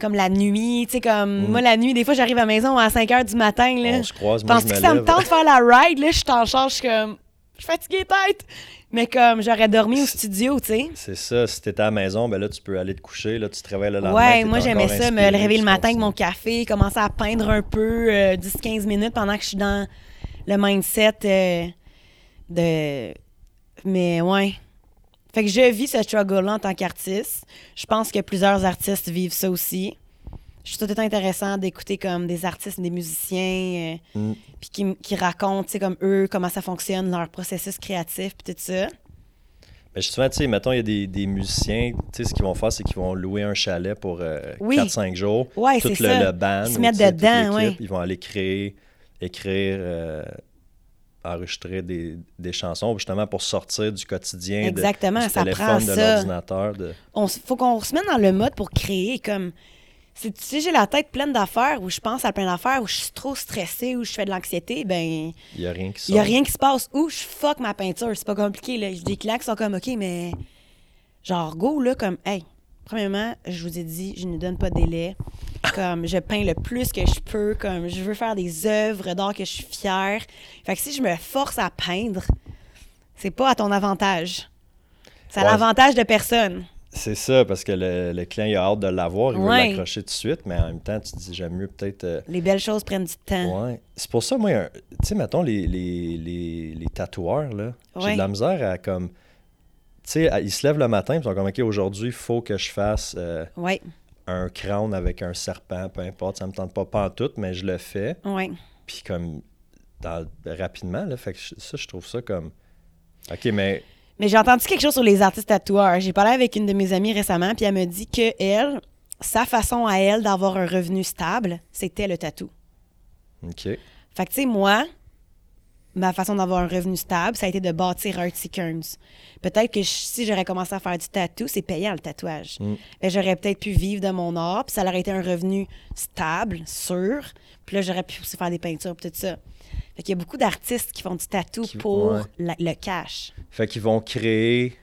Speaker 3: comme la nuit, tu sais, comme moi, la nuit, des fois, j'arrive à la maison à 5 h du matin. Là.
Speaker 2: On se croise, moi,
Speaker 3: Penses-tu que ça me tente de faire la ride? Là, je suis en charge, comme. Je suis fatiguée tête. Mais comme j'aurais dormi au studio, tu sais.
Speaker 2: C'est ça, si t'étais à la maison, ben là, tu peux aller te coucher, là, tu te réveilles le lendemain.
Speaker 3: Ouais, moi j'aimais ça, me réveiller le matin avec mon café, commencer à peindre un peu euh, 10-15 minutes pendant que je suis dans le mindset euh, de. Mais ouais. Fait que je vis ce struggle-là en tant qu'artiste. Je pense que plusieurs artistes vivent ça aussi. Je trouve tout intéressant d'écouter comme des artistes, des musiciens, euh,
Speaker 2: Mm.
Speaker 3: puis qui, qui racontent, tu sais, comme eux, comment ça fonctionne, leur processus créatif, puis tout ça.
Speaker 2: Mais justement, tu sais, mettons, il y a des, des musiciens, tu sais, ce qu'ils vont faire, c'est qu'ils vont louer un chalet pour euh,
Speaker 3: Oui.
Speaker 2: 4-5 jours.
Speaker 3: Ouais,
Speaker 2: tout
Speaker 3: c'est
Speaker 2: le,
Speaker 3: ça.
Speaker 2: le band.
Speaker 3: Ils se mettent dedans, ouais.
Speaker 2: Ils vont aller créer, écrire, euh, enregistrer des, des chansons, justement, pour sortir du quotidien. de-
Speaker 3: Exactement,
Speaker 2: du
Speaker 3: ça
Speaker 2: téléphone,
Speaker 3: prend
Speaker 2: de l'ordinateur. De...
Speaker 3: on faut qu'on se mette dans le mode pour créer comme si tu sais j'ai la tête pleine d'affaires où je pense à plein d'affaires où je suis trop stressée où je fais de l'anxiété ben
Speaker 2: Il n'y a rien qui
Speaker 3: il y a rien qui se passe ou je fuck ma peinture. C'est pas compliqué là. J'ai des clients qui sont comme OK mais genre go là comme hey premièrement je vous ai dit je ne donne pas de délai. Comme je peins le plus que je peux comme je veux faire des œuvres d'art que je suis fière. Fait que si je me force à peindre c'est pas à ton avantage. C'est à
Speaker 2: Ouais.
Speaker 3: l'avantage de personne
Speaker 2: C'est ça, parce que le, le client, il a hâte de l'avoir, il veut
Speaker 3: Ouais.
Speaker 2: l'accrocher tout de suite, mais en même temps, tu te dis, j'aime mieux peut-être. euh,
Speaker 3: Les belles choses prennent du temps.
Speaker 2: Ouais. C'est pour ça, moi, un- tu sais, mettons, les, les, les, les tatoueurs, là, j'ai
Speaker 3: Ouais.
Speaker 2: de la misère à comme. Tu sais, ils se lèvent le matin, ils sont comme, OK, aujourd'hui, il faut que je fasse euh,
Speaker 3: Oui,
Speaker 2: un crâne avec un serpent, peu importe, ça me tente pas, pas en tout, mais je le fais.
Speaker 3: oui.
Speaker 2: Puis comme, dans- rapidement, là, fait que ça, je trouve ça comme. OK, mais
Speaker 3: Mais j'ai entendu quelque chose sur les artistes tatoueurs. J'ai parlé avec une de mes amies récemment, puis elle me dit que elle, sa façon à elle d'avoir un revenu stable, c'était le tatou.
Speaker 2: OK.
Speaker 3: Fait que, tu sais, moi, ma façon d'avoir un revenu stable, ça a été de bâtir Artsy Kearns. Peut-être que je- si j'aurais commencé à faire du tatou, c'est payant le tatouage.
Speaker 2: Mm.
Speaker 3: Ben, j'aurais peut-être pu vivre de mon art, puis ça aurait été un revenu stable, sûr. Puis là, j'aurais pu aussi faire des peintures, puis tout ça. Fait qu'il y a beaucoup d'artistes qui font du tatou
Speaker 2: Qui-
Speaker 3: pour
Speaker 2: ouais.
Speaker 3: la- le cash.
Speaker 2: Fait qu'ils vont créer.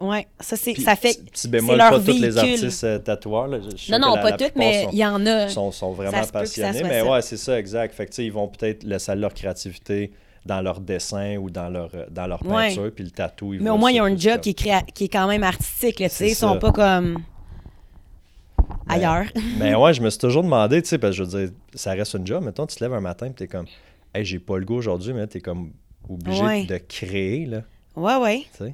Speaker 3: Ouais, ça c'est ça fait
Speaker 2: petit- bémol,
Speaker 3: leur
Speaker 2: pas tous les
Speaker 3: véhicule.
Speaker 2: artistes euh, tatoueurs. là, je- je sais
Speaker 3: Non non,
Speaker 2: la-
Speaker 3: pas
Speaker 2: plupart
Speaker 3: mais il y en a.
Speaker 2: sont, sont vraiment passionnés. Mais
Speaker 3: ça.
Speaker 2: ouais, c'est ça, exact. Fait que, tu ils vont peut-être laisser leur créativité dans leur dessin ou dans leur, euh, dans leur
Speaker 3: Ouais.
Speaker 2: peinture, puis le tatou, ils
Speaker 3: Mais au moins ils ont un job qui est créa- qui est quand même artistique là, tu ils sont pas comme ailleurs. *laughs*
Speaker 2: Mais ouais, je me suis toujours demandé, tu sais, parce que je veux dire, ça reste un job. Mettons, tu te lèves un matin, puis t'es comme, hey, j'ai pas le goût aujourd'hui, mais t'es comme obligé
Speaker 3: Ouais.
Speaker 2: de créer, là,
Speaker 3: Ouais ouais,
Speaker 2: tu.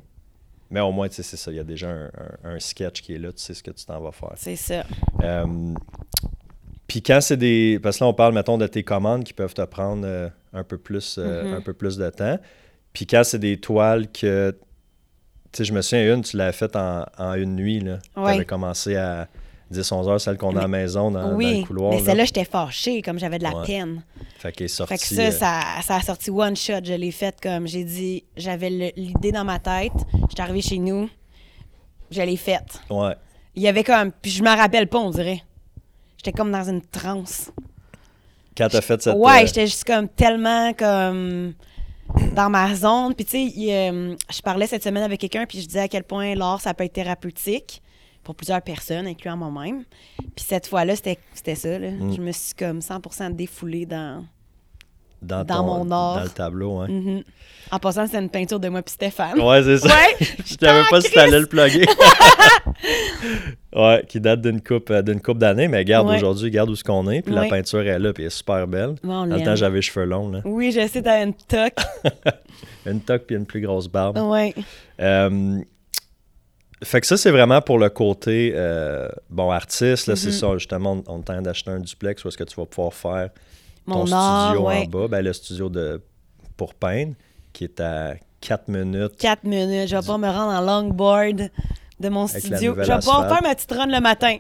Speaker 2: Mais au moins, tu sais, c'est ça. Il y a déjà un, un- un sketch qui est là, tu sais ce que tu t'en vas faire.
Speaker 3: c'est ça.
Speaker 2: Euh, Puis quand c'est des. Parce que là, on parle, mettons, de tes commandes qui peuvent te prendre euh, un, peu plus, euh,
Speaker 3: Mhm.
Speaker 2: un peu plus de temps. Puis quand c'est des toiles que. Tu sais, je me souviens, une, tu l'avais faite en, en une nuit. là. Tu
Speaker 3: Ouais.
Speaker 2: avais commencé à 10-11 heures, celle qu'on a à la maison, dans, dans
Speaker 3: oui,
Speaker 2: le couloir.
Speaker 3: mais
Speaker 2: là.
Speaker 3: celle-là j'étais fâchée comme j'avais de la
Speaker 2: Ouais.
Speaker 3: peine.
Speaker 2: Fait qu'elle est sortie.
Speaker 3: Fait que ça,
Speaker 2: euh,
Speaker 3: ça, ça a sorti one shot. Je l'ai faite comme j'ai dit, j'avais l'idée dans ma tête. J'étais arrivée chez nous, je l'ai faite.
Speaker 2: Ouais.
Speaker 3: Il y avait comme, puis je m'en rappelle pas, on dirait. J'étais comme dans une transe.
Speaker 2: Quand t'as fait cette.
Speaker 3: Ouais,
Speaker 2: euh,
Speaker 3: j'étais juste comme tellement comme dans ma zone. Puis tu sais, euh, je parlais cette semaine avec quelqu'un, puis je disais à quel point l'art, ça peut être thérapeutique pour plusieurs personnes, incluant moi-même. Puis cette fois-là, c'était ça. Là.
Speaker 2: Mm.
Speaker 3: Je me suis comme 100% défoulée dans...
Speaker 2: dans,
Speaker 3: dans
Speaker 2: ton-
Speaker 3: mon art.
Speaker 2: Dans le tableau.
Speaker 3: Mhm. En passant, c'était une peinture de moi puis Stéphane.
Speaker 2: Ouais, c'est ça.
Speaker 3: Ouais. *laughs*
Speaker 2: Je savais pas si
Speaker 3: Christ.
Speaker 2: t'allais le plugger. *laughs* ouais, qui date d'une coupe, euh, d'une coupe d'années, mais regarde
Speaker 3: Ouais.
Speaker 2: aujourd'hui, regarde où ce qu'on est. Puis la peinture est là, puis elle est super belle.
Speaker 3: Ouais, on
Speaker 2: Dans le temps, j'avais les cheveux longs, là.
Speaker 3: Oui, je sais, t'as une toque. *laughs*
Speaker 2: Une toque puis une plus grosse barbe.
Speaker 3: ouais.
Speaker 2: Euh, fait que ça, c'est vraiment pour le côté, euh, bon, artiste, là, c'est
Speaker 3: Mhm.
Speaker 2: ça, justement, on, on tente d'acheter un duplex où est-ce que tu vas pouvoir faire ton
Speaker 3: Mon
Speaker 2: studio
Speaker 3: art,
Speaker 2: en
Speaker 3: ouais.
Speaker 2: bas, ben le studio de pour peindre, qui est à 4 minutes.
Speaker 3: 4 minutes. Je vais pas me rendre en longboard de mon
Speaker 2: Avec
Speaker 3: studio. Je vais pouvoir faire ma petite run le matin.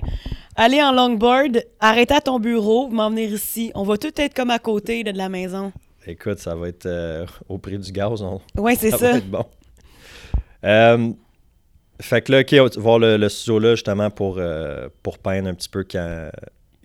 Speaker 3: Aller en longboard, arrêter à ton bureau, m'en venir ici. On va tout être comme à côté de la maison.
Speaker 2: Écoute, ça va être euh, au prix du gaz. on-
Speaker 3: Oui, c'est
Speaker 2: ça *laughs*
Speaker 3: ça.
Speaker 2: va être bon. Euh, fait que là, OK, voir le, le studio là justement pour, euh, pour peindre un petit peu quand,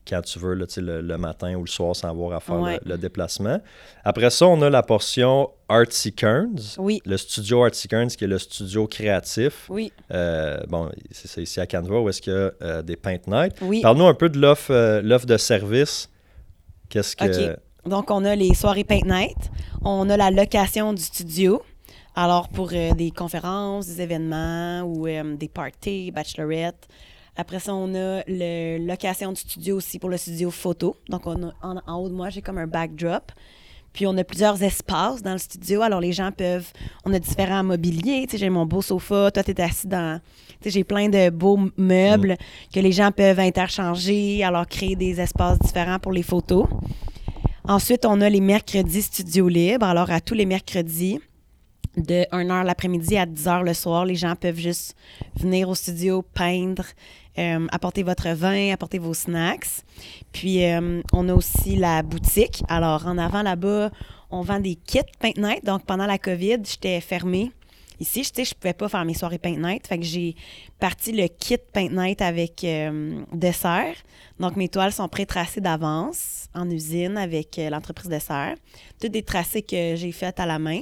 Speaker 2: quand tu veux, là, le, le matin ou le soir sans avoir à faire
Speaker 3: Ouais.
Speaker 2: le, le déplacement. Après ça, on a la portion Artsy Kearns.
Speaker 3: Oui,
Speaker 2: Le studio Artsy Kearns, qui est le studio créatif.
Speaker 3: oui,
Speaker 2: Euh, bon, c'est ici à Canva où est-ce qu'il y a euh, des Paint Night.
Speaker 3: oui.
Speaker 2: Parle-nous un peu de l'offre euh, de service. Qu'est-ce que.
Speaker 3: Donc, on a les soirées Paint Night. On a la location du studio. Alors, pour euh, des conférences, des événements ou euh, des parties, bachelorette. Après ça, on a la location du studio aussi pour le studio photo. Donc, on a- en, en haut de moi, j'ai comme un backdrop. Puis, on a plusieurs espaces dans le studio. Alors, les gens peuvent... On a différents mobiliers. Tu sais, j'ai mon beau sofa. Toi, tu es assis dans... Tu sais, j'ai plein de beaux meubles que les gens peuvent interchanger. Alors, créer des espaces différents pour les photos. Ensuite, on a les mercredis studio libre. Alors, à tous les mercredis, de 1h l'après-midi à 10h le soir, les gens peuvent juste venir au studio, peindre, euh, apporter votre vin, apporter vos snacks. Puis, euh, on a aussi la boutique. Alors, en avant là-bas, on vend des kits Paint Night. Donc, pendant la COVID, j'étais fermée. Ici, je sais, je pouvais pas faire mes soirées Paint Night. Fait que j'ai parti le kit Paint Night avec euh, dessert. Donc, mes toiles sont pré-tracées d'avance en usine avec euh, l'entreprise Dessert. Toutes des tracés que j'ai faites à la main.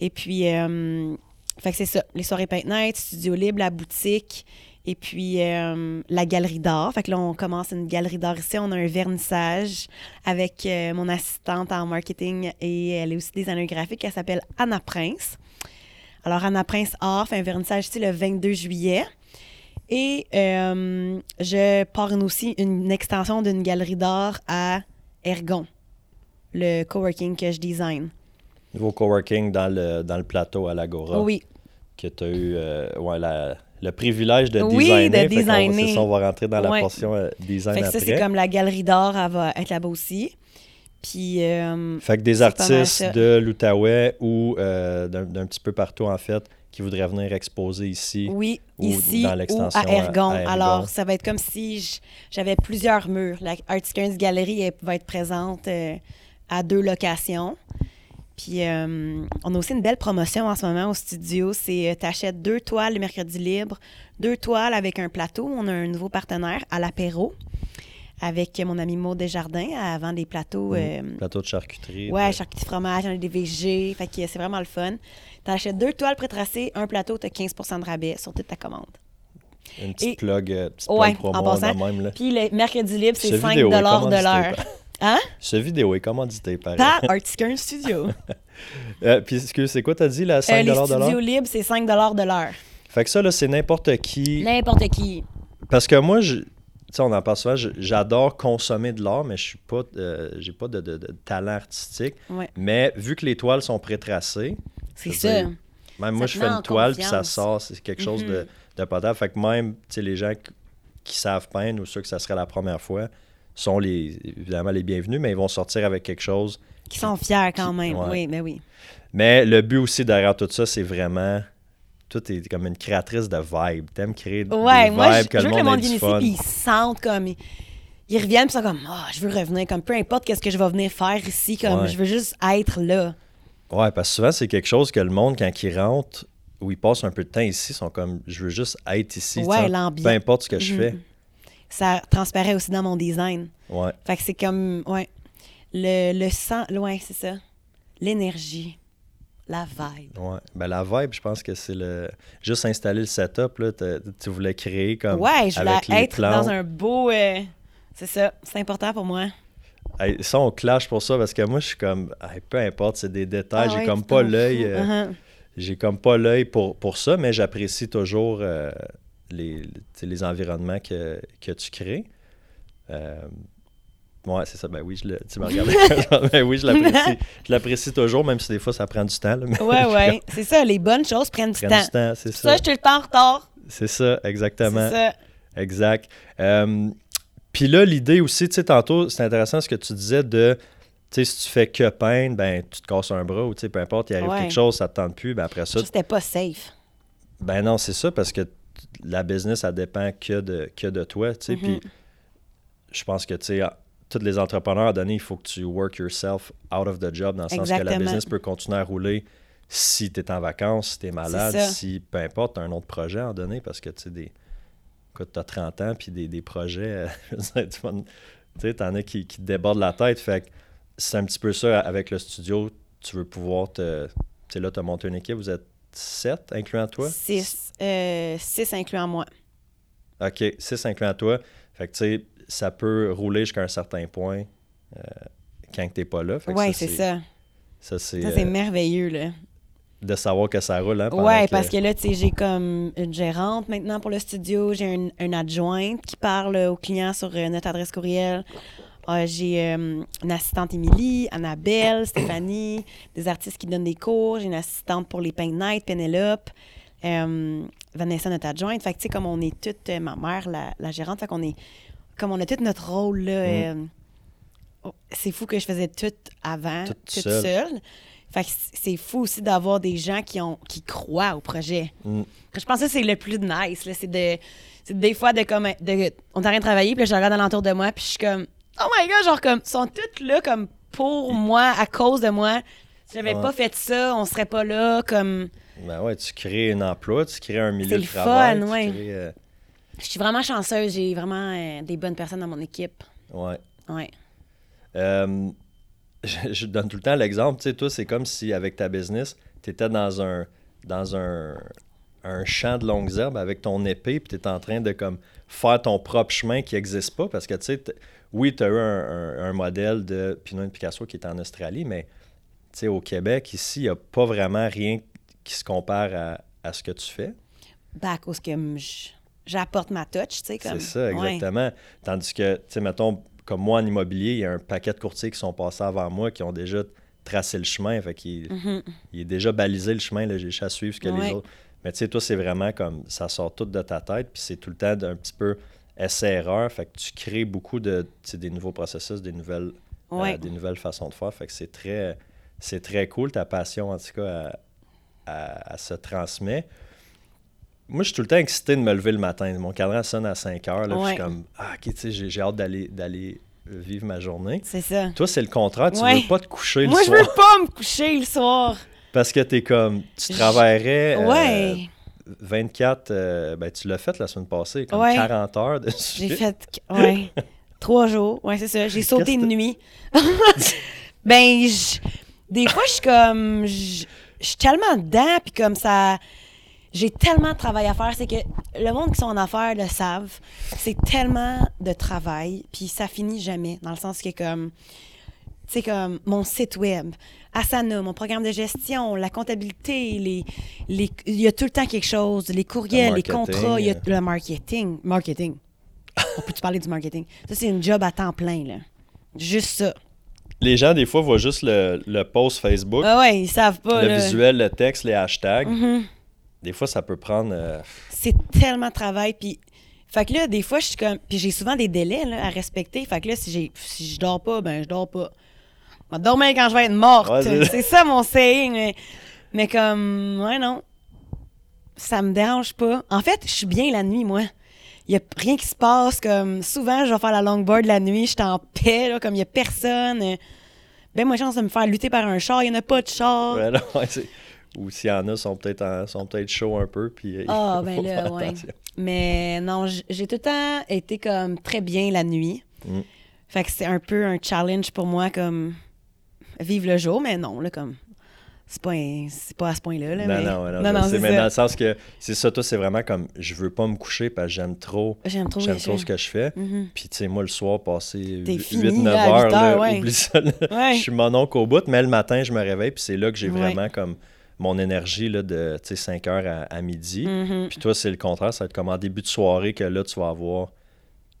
Speaker 3: Et puis, euh, fait que c'est ça. Les soirées Paint Night, Studio Libre, la boutique. Et puis, euh, la galerie d'art. Fait que là, on commence une galerie d'art ici. On a un vernissage avec euh, mon assistante en marketing et elle est aussi designer graphique. Elle s'appelle Anna Prince. Alors, Anna Prince Art fait un vernissage ici le 22 juillet. Et je pars aussi une extension d'une galerie d'art à Ergon, le coworking que je design.
Speaker 2: Nouveau coworking dans le, dans le plateau à l'Agora.
Speaker 3: Oui,
Speaker 2: Que tu as eu euh, ouais, la- le privilège de
Speaker 3: Oui,
Speaker 2: designer.
Speaker 3: de
Speaker 2: va-
Speaker 3: designer.
Speaker 2: c'est ça, on va rentrer dans la
Speaker 3: Ouais.
Speaker 2: portion euh, design
Speaker 3: fait que ça,
Speaker 2: après.
Speaker 3: c'est comme la galerie d'art, elle va être là-bas aussi. Puis, euh,
Speaker 2: Fait que des artistes de l'Outaouais ou euh, d'un d'un petit peu partout, en fait, qui voudraient venir exposer ici.
Speaker 3: oui,
Speaker 2: ou
Speaker 3: ici
Speaker 2: dans
Speaker 3: ou
Speaker 2: l'extension
Speaker 3: à Ergon.
Speaker 2: à- Ergon.
Speaker 3: Alors, ça va être comme si j'avais plusieurs murs. La Arts 15 Galerie elle va être présente euh, à deux locations. Puis, euh, on a aussi une belle promotion en ce moment au studio. C'est tu achètes deux toiles le mercredi libre, deux toiles avec un plateau. On a un nouveau partenaire à l'apéro avec mon ami Maud Desjardins. Vend des plateaux. euh,
Speaker 2: Plateau de charcuterie.
Speaker 3: Ouais,
Speaker 2: de-
Speaker 3: charcuterie fromage, on a des VG. Fait que c'est vraiment le fun. T'achètes deux toiles pré-tracées, un plateau, t'as 15 de rabais sur toute ta commande.
Speaker 2: Une petite
Speaker 3: Et-
Speaker 2: plug, euh, petite
Speaker 3: Ouais,
Speaker 2: plug promo
Speaker 3: en passant.
Speaker 2: même. Là.
Speaker 3: Puis le mercredi libre, c'est
Speaker 2: Ce
Speaker 3: 5
Speaker 2: vidéo
Speaker 3: de l'heure. Hein?
Speaker 2: Ce vidéo est commandité par.
Speaker 3: Par *laughs* Artiscan Studio.
Speaker 2: Euh, puis, c'est quoi, t'as dit, la 5
Speaker 3: Euh, les
Speaker 2: de l'heure?
Speaker 3: studios libres, c'est 5 de l'heure.
Speaker 2: Fait que ça, là, c'est n'importe qui.
Speaker 3: N'importe qui.
Speaker 2: Parce que moi, je- tu sais, on en parle souvent, j'adore consommer de l'art, mais je suis pas, euh, j'ai pas de, de- de talent artistique.
Speaker 3: Ouais.
Speaker 2: Mais vu que les toiles sont pré-tracées,
Speaker 3: C'est ça.
Speaker 2: dire, même moi, je fais une toile, puis ça sort, c'est quelque chose de,
Speaker 3: Mhm.
Speaker 2: de potable. Fait que même, tu sais, les gens qui- qui savent peindre ou ceux que ça serait la première fois sont les, évidemment les bienvenus, mais ils vont sortir avec quelque chose.
Speaker 3: Qui sont fiers quand
Speaker 2: Qui-
Speaker 3: même.
Speaker 2: ouais.
Speaker 3: Oui, ben oui.
Speaker 2: Mais le but aussi derrière tout ça, c'est vraiment. Tout est comme une créatrice de vibes. T'aimes créer
Speaker 3: Ouais,
Speaker 2: des
Speaker 3: moi, je,
Speaker 2: vibes, que
Speaker 3: je veux que le
Speaker 2: monde
Speaker 3: vienne ici, puis ils sentent comme. Ils, ils reviennent, puis ils sont comme, ah, je veux revenir, comme peu importe qu'est-ce que je vais venir faire ici, comme
Speaker 2: Ouais.
Speaker 3: je veux juste être là.
Speaker 2: Ouais, parce que souvent, c'est quelque chose que le monde, quand ils rentrent, où ils passent un peu de temps ici, sont comme, je veux juste être ici.
Speaker 3: Ouais, l'ambiance.
Speaker 2: Peu importe ce que je
Speaker 3: Mhm.
Speaker 2: fais.
Speaker 3: Ça transparaît aussi dans mon design.
Speaker 2: Ouais.
Speaker 3: Fait que c'est comme, ouais, le, le sang, ouais, c'est ça. L'énergie, la vibe.
Speaker 2: Ouais. Ben, la vibe, je pense que c'est le. Juste installer le setup, là, tu voulais créer comme.
Speaker 3: Ouais, je voulais être dans un beau. euh, c'est ça, c'est important pour moi.
Speaker 2: Hey, ça, on clash pour ça parce que moi, je suis comme. hey, peu importe, c'est des détails.
Speaker 3: Ah
Speaker 2: j'ai
Speaker 3: ouais,
Speaker 2: comme pas l'œil. euh,
Speaker 3: Uh-huh.
Speaker 2: J'ai comme pas l'œil pour, pour ça, mais j'apprécie toujours euh, les, les environnements que, que tu crées. Euh, ouais, c'est ça. Ben oui, je le, tu me regardes. *laughs* *laughs* ben oui, je l'apprécie. Je l'apprécie toujours, même si des fois ça prend du temps. là, mais
Speaker 3: Ouais, *laughs* ouais, c'est ça, les bonnes choses prennent du temps.
Speaker 2: prend du temps, c'est
Speaker 3: Ça,
Speaker 2: ça.
Speaker 3: je te le temps en retard.
Speaker 2: C'est ça, exactement.
Speaker 3: C'est ça.
Speaker 2: Exact. Euh, Puis là, l'idée aussi, tu sais, tantôt, c'est intéressant ce que tu disais de, tu sais, si tu fais que peindre, ben, tu te casses un bras ou, tu sais, peu importe, il arrive
Speaker 3: Ouais.
Speaker 2: quelque chose, ça te tente plus, ben après ça,
Speaker 3: C'était pas safe.
Speaker 2: ben non, c'est ça, parce que la business, ça dépend que de, que de toi, tu sais,
Speaker 3: Mhm.
Speaker 2: puis je pense que, tu sais, tous les entrepreneurs, à donner, il faut que tu work yourself out of the job, dans le sens que la business peut continuer à rouler si tu es en vacances, si tu es malade, si, peu importe, tu as un autre projet à donner, parce que, tu sais, des... Écoute, t'as 30 ans, puis des, des projets, euh, *laughs* tu tu sais, t'en as qui, qui te débordent la tête, fait que c'est un petit peu ça, avec le studio, tu veux pouvoir te... Tu sais, là, tu as monté une équipe, vous êtes sept, incluant toi?
Speaker 3: Six, euh, six incluant moi.
Speaker 2: OK, 6 incluant toi. Fait que, tu sais, ça peut rouler jusqu'à un certain point euh, quand t'es pas là.
Speaker 3: Ouais, c'est ça.
Speaker 2: Ça, c'est euh,
Speaker 3: merveilleux, là.
Speaker 2: de savoir que ça roule. Hein,
Speaker 3: Ouais, parce que là, tu sais, j'ai comme une gérante maintenant pour le studio, j'ai une, une adjointe qui parle aux clients sur euh, notre adresse courriel. Euh, j'ai euh, une assistante Émilie, Annabelle, *coughs* Stéphanie, des artistes qui donnent des cours. J'ai une assistante pour les Paint Night, Pénélope, euh, Vanessa, notre adjointe. Fait que, tu sais, comme on est toutes, euh, ma mère, la, la gérante, fait qu'on est, comme on a tout notre rôle, là. euh, oh, c'est fou que je faisais tout avant,
Speaker 2: Toute
Speaker 3: toute
Speaker 2: seule.
Speaker 3: seule. Fait que c'est fou aussi d'avoir des gens qui, ont, qui croient au projet.
Speaker 2: Mm.
Speaker 3: Je pense que c'est le plus nice. là. C'est de, c'est des fois de comme. De, on train de travailler, puis là, je regarde alentour de moi, puis je suis comme. Oh my god, genre, comme. Ils sont toutes là, comme pour moi, à cause de moi. Si j'avais
Speaker 2: Ouais.
Speaker 3: pas fait ça, on serait pas là, comme.
Speaker 2: Ben ouais, tu crées un emploi, tu crées un milieu
Speaker 3: C'est
Speaker 2: de
Speaker 3: le
Speaker 2: travail.
Speaker 3: fun, ouais.
Speaker 2: crées, euh,
Speaker 3: Je suis vraiment chanceuse. J'ai vraiment euh, des bonnes personnes dans mon équipe.
Speaker 2: ouais.
Speaker 3: Ouais.
Speaker 2: Euh, je, je donne tout le temps l'exemple. Tu sais, toi, c'est comme si avec ta business, tu étais dans un dans un, un champ de longues herbes avec ton épée, puis tu es en train de comme faire ton propre chemin qui n'existe pas. Parce que, tu sais, oui, tu as eu un, un- un modèle de Pinot et Picasso qui est en Australie, mais tu sais, au Québec, ici, il n'y a pas vraiment rien qui se compare à, à ce que tu fais.
Speaker 3: Ben, à cause que j'apporte ma touch, tu sais, comme.
Speaker 2: C'est ça,
Speaker 3: Ouais.
Speaker 2: exactement. Tandis que, tu sais, mettons, comme moi en immobilier, il y a un paquet de courtiers qui sont passés avant moi qui ont déjà tracé le chemin. Fait qu'il il est déjà balisé le chemin, là, j'ai juste à suivre ce que les autres. Mais tu sais, toi, c'est vraiment comme ça sort tout de ta tête, puis c'est tout le temps d'un petit peu essai-erreur. Fait que tu crées beaucoup de des nouveaux processus, des nouvelles, euh, des nouvelles façons de faire. Fait que c'est très, c'est très cool. Ta passion, en tout cas, elle, se transmet. Moi, je suis tout le temps excité de me lever le matin. Mon cadran sonne à 5 heures. Là, Je suis comme, ah, ok, tu sais, j'ai j'ai hâte d'aller d'aller vivre ma journée.
Speaker 3: C'est ça.
Speaker 2: Toi, c'est le contraire. Tu
Speaker 3: Ouais.
Speaker 2: veux pas te coucher
Speaker 3: Moi,
Speaker 2: le
Speaker 3: je
Speaker 2: soir.
Speaker 3: veux pas me coucher le soir.
Speaker 2: Parce que t'es comme, tu
Speaker 3: Je-
Speaker 2: travaillerais euh,
Speaker 3: Ouais.
Speaker 2: 24, euh, ben tu l'as fait la semaine passée, comme
Speaker 3: Ouais.
Speaker 2: 40 heures dessus.
Speaker 3: J'ai fait, ouais, *laughs* trois jours. Ouais, c'est ça. J'ai sauté une nuit. *laughs* *laughs* ben, je- des fois, je suis comme, je je suis tellement dedans, puis comme ça, j'ai tellement de travail à faire. C'est que le monde qui sont en affaires le savent. C'est tellement de travail, puis ça finit jamais. Dans le sens que comme, tu sais, comme mon site web, Asana, mon programme de gestion, la comptabilité, les, les, il y a tout le temps quelque chose, les courriels, les contrats, il y a le marketing. Marketing. On peut-tu parler du marketing? Ça, c'est une job à temps plein, là. Juste ça.
Speaker 2: Les gens, des fois, voient juste le, le post Facebook,
Speaker 3: Ah ouais, ils savent pas,
Speaker 2: le
Speaker 3: là.
Speaker 2: visuel, le texte, les hashtags.
Speaker 3: Mhm.
Speaker 2: Des fois, ça peut prendre. euh,
Speaker 3: C'est tellement de travail, puis... Fait que là, des fois, je suis comme... Puis j'ai souvent des délais, là, à respecter. Fait que là, si, j'ai... si je dors pas, ben je dors pas. Dormir quand je vais être morte.
Speaker 2: Ouais, *laughs* c'est-
Speaker 3: ça, mon saying. Mais... mais comme... Ouais, non. Ça me dérange pas. En fait, je suis bien la nuit, moi. Il y a rien qui se passe. Comme souvent, je vais faire la longboard la nuit, je suis en paix, là, comme il y a personne. Ben, moi, chance de me faire lutter par un char. Il y en a pas de char.
Speaker 2: ouais, non, ouais, c'est- Ou s'il y en a, sont peut-être sont peut-être chauds un peu. Puis, euh,
Speaker 3: Ah, ben *laughs* là, ouais. Mais non, j'ai tout le temps été comme très bien la nuit.
Speaker 2: Mm.
Speaker 3: Fait que c'est un peu un challenge pour moi, comme vivre le jour, mais non, là, comme. C'est pas, un- pas à ce point-là. Là,
Speaker 2: Non,
Speaker 3: mais...
Speaker 2: non, non,
Speaker 3: non, c'est
Speaker 2: mais dans le sens que c'est ça, toi, c'est vraiment comme je veux pas me coucher parce que j'aime trop,
Speaker 3: J'aime trop
Speaker 2: j'aime trop ce que je fais. Puis, tu sais, moi, le soir, passer
Speaker 3: T'es
Speaker 2: 8-9
Speaker 3: fini, là, à
Speaker 2: heures, là,
Speaker 3: ouais.
Speaker 2: oublie ça. là. *laughs*
Speaker 3: Ouais.
Speaker 2: Je suis mon oncle au bout, mais le matin, je me réveille, puis c'est là que j'ai
Speaker 3: Ouais.
Speaker 2: vraiment comme mon énergie là, de tu sais, 5 heures à, à midi.
Speaker 3: Mhm.
Speaker 2: Puis toi, c'est le contraire, ça va être comme en début de soirée que là, tu vas avoir.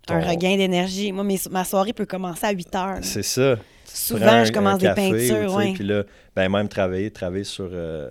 Speaker 2: ton-
Speaker 3: Un regain d'énergie. Moi, mes- ma soirée peut commencer à 8 heures.
Speaker 2: C'est ça.
Speaker 3: Souvent,
Speaker 2: un-
Speaker 3: je commence des peintures. Ouais.
Speaker 2: Puis là, ben, même travailler, travailler sur, euh,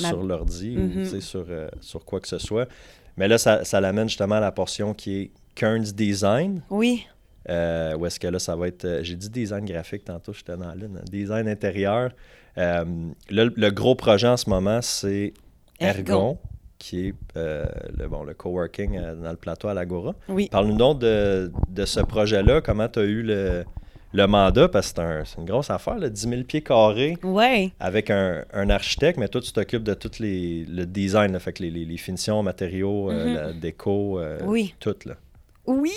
Speaker 3: Ma-
Speaker 2: sur l'ordi
Speaker 3: Mhm.
Speaker 2: ou sais, sur, euh, sur quoi que ce soit. Mais là, ça, ça l'amène justement à la portion qui est Kearns Design.
Speaker 3: Oui.
Speaker 2: Euh, où est-ce que là, ça va être. euh, J'ai dit design graphique tantôt, j'étais dans la lune. hein, Design intérieur. Là, le gros projet en ce moment, c'est
Speaker 3: Ergon.
Speaker 2: Ergon, qui est euh, le, bon, le coworking euh, dans le plateau à l'Agora.
Speaker 3: Oui.
Speaker 2: Parle-nous donc de, de ce projet-là. Comment tu as eu le, le mandat? Parce que c'est un- c'est une grosse affaire, là, 10 000 pieds carrés
Speaker 3: Ouais.
Speaker 2: avec un, un architecte, mais toi, tu t'occupes de tout les, le design, là, fait que les, les- les finitions, matériaux, euh,
Speaker 3: Mhm.
Speaker 2: la déco, euh,
Speaker 3: Oui.
Speaker 2: tout. Là.
Speaker 3: Oui.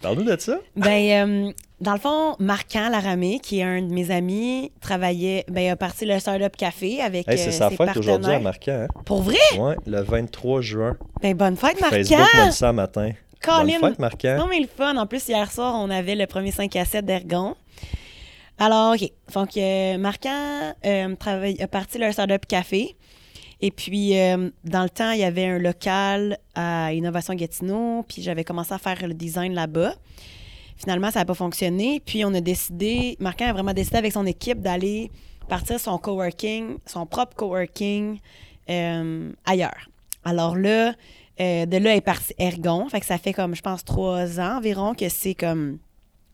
Speaker 2: Parle-nous de ça.
Speaker 3: Ben, euh, dans le fond, Marquand Laramé, qui est un de mes amis, travaillait, ben, a parti le Startup Café avec
Speaker 2: Hey, c'est sa
Speaker 3: ses
Speaker 2: fête aujourd'hui à. Marquant.
Speaker 3: Pour vrai?
Speaker 2: Hein? Ouais, le 23 juin.
Speaker 3: Ben, bonne fête,
Speaker 2: Facebook m'a dit ça matin.
Speaker 3: Colin!
Speaker 2: Bonne fête, Marquant.
Speaker 3: Non, mais le fun. En plus, hier soir, on avait le premier 5 à 7 d'Ergon. Alors, OK. Donc, euh, Marquand euh, travaille, a parti leur startup café. Et puis, euh, dans le temps, il y avait un local à Innovation Gatineau. Puis, j'avais commencé à faire le design là-bas. Finalement, ça n'a pas fonctionné. Puis, on a décidé, Marquand a vraiment décidé avec son équipe d'aller partir son coworking, son propre coworking euh, ailleurs. Alors là, euh, de là est parti Ergon. Fait que ça fait comme, je pense, trois ans environ que c'est comme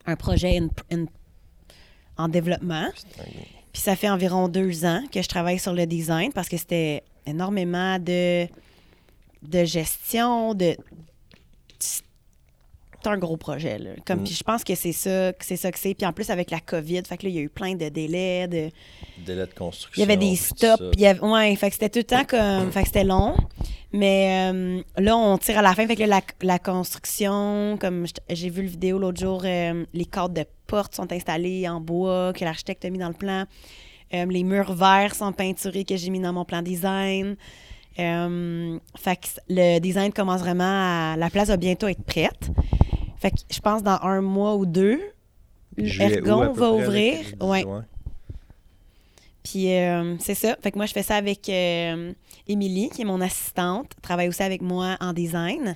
Speaker 3: un projet en développement. Puis ça fait environ deux ans que je travaille sur le design parce que c'était énormément de, de gestion, de. C'est un gros projet. Là. Comme,
Speaker 2: Mm.
Speaker 3: Puis je pense que c'est ça que c'est ça que c'est. Puis en plus, avec la COVID, fait que là, il y a eu plein de délais, de,
Speaker 2: Délai de construction.
Speaker 3: il y avait des stops. il y avait, ouais, fait que c'était tout le temps comme. Fait que c'était long. Mais euh, là, on tire à la fin. Fait que là, la, la construction, comme j'ai vu le vidéo l'autre jour, euh, les cadres de portes sont installés en bois que l'architecte a mis dans le plan. Euh, les murs verts sont peinturés que j'ai mis dans mon plan design. Euh, fait que le design commence vraiment à. La place va bientôt être prête. Fait que je pense dans un mois ou deux, Ergon va ouvrir. Ouais. Puis euh, c'est ça. Fait que moi, je fais ça avec euh, Émilie, qui est mon assistante, travaille aussi avec moi en design.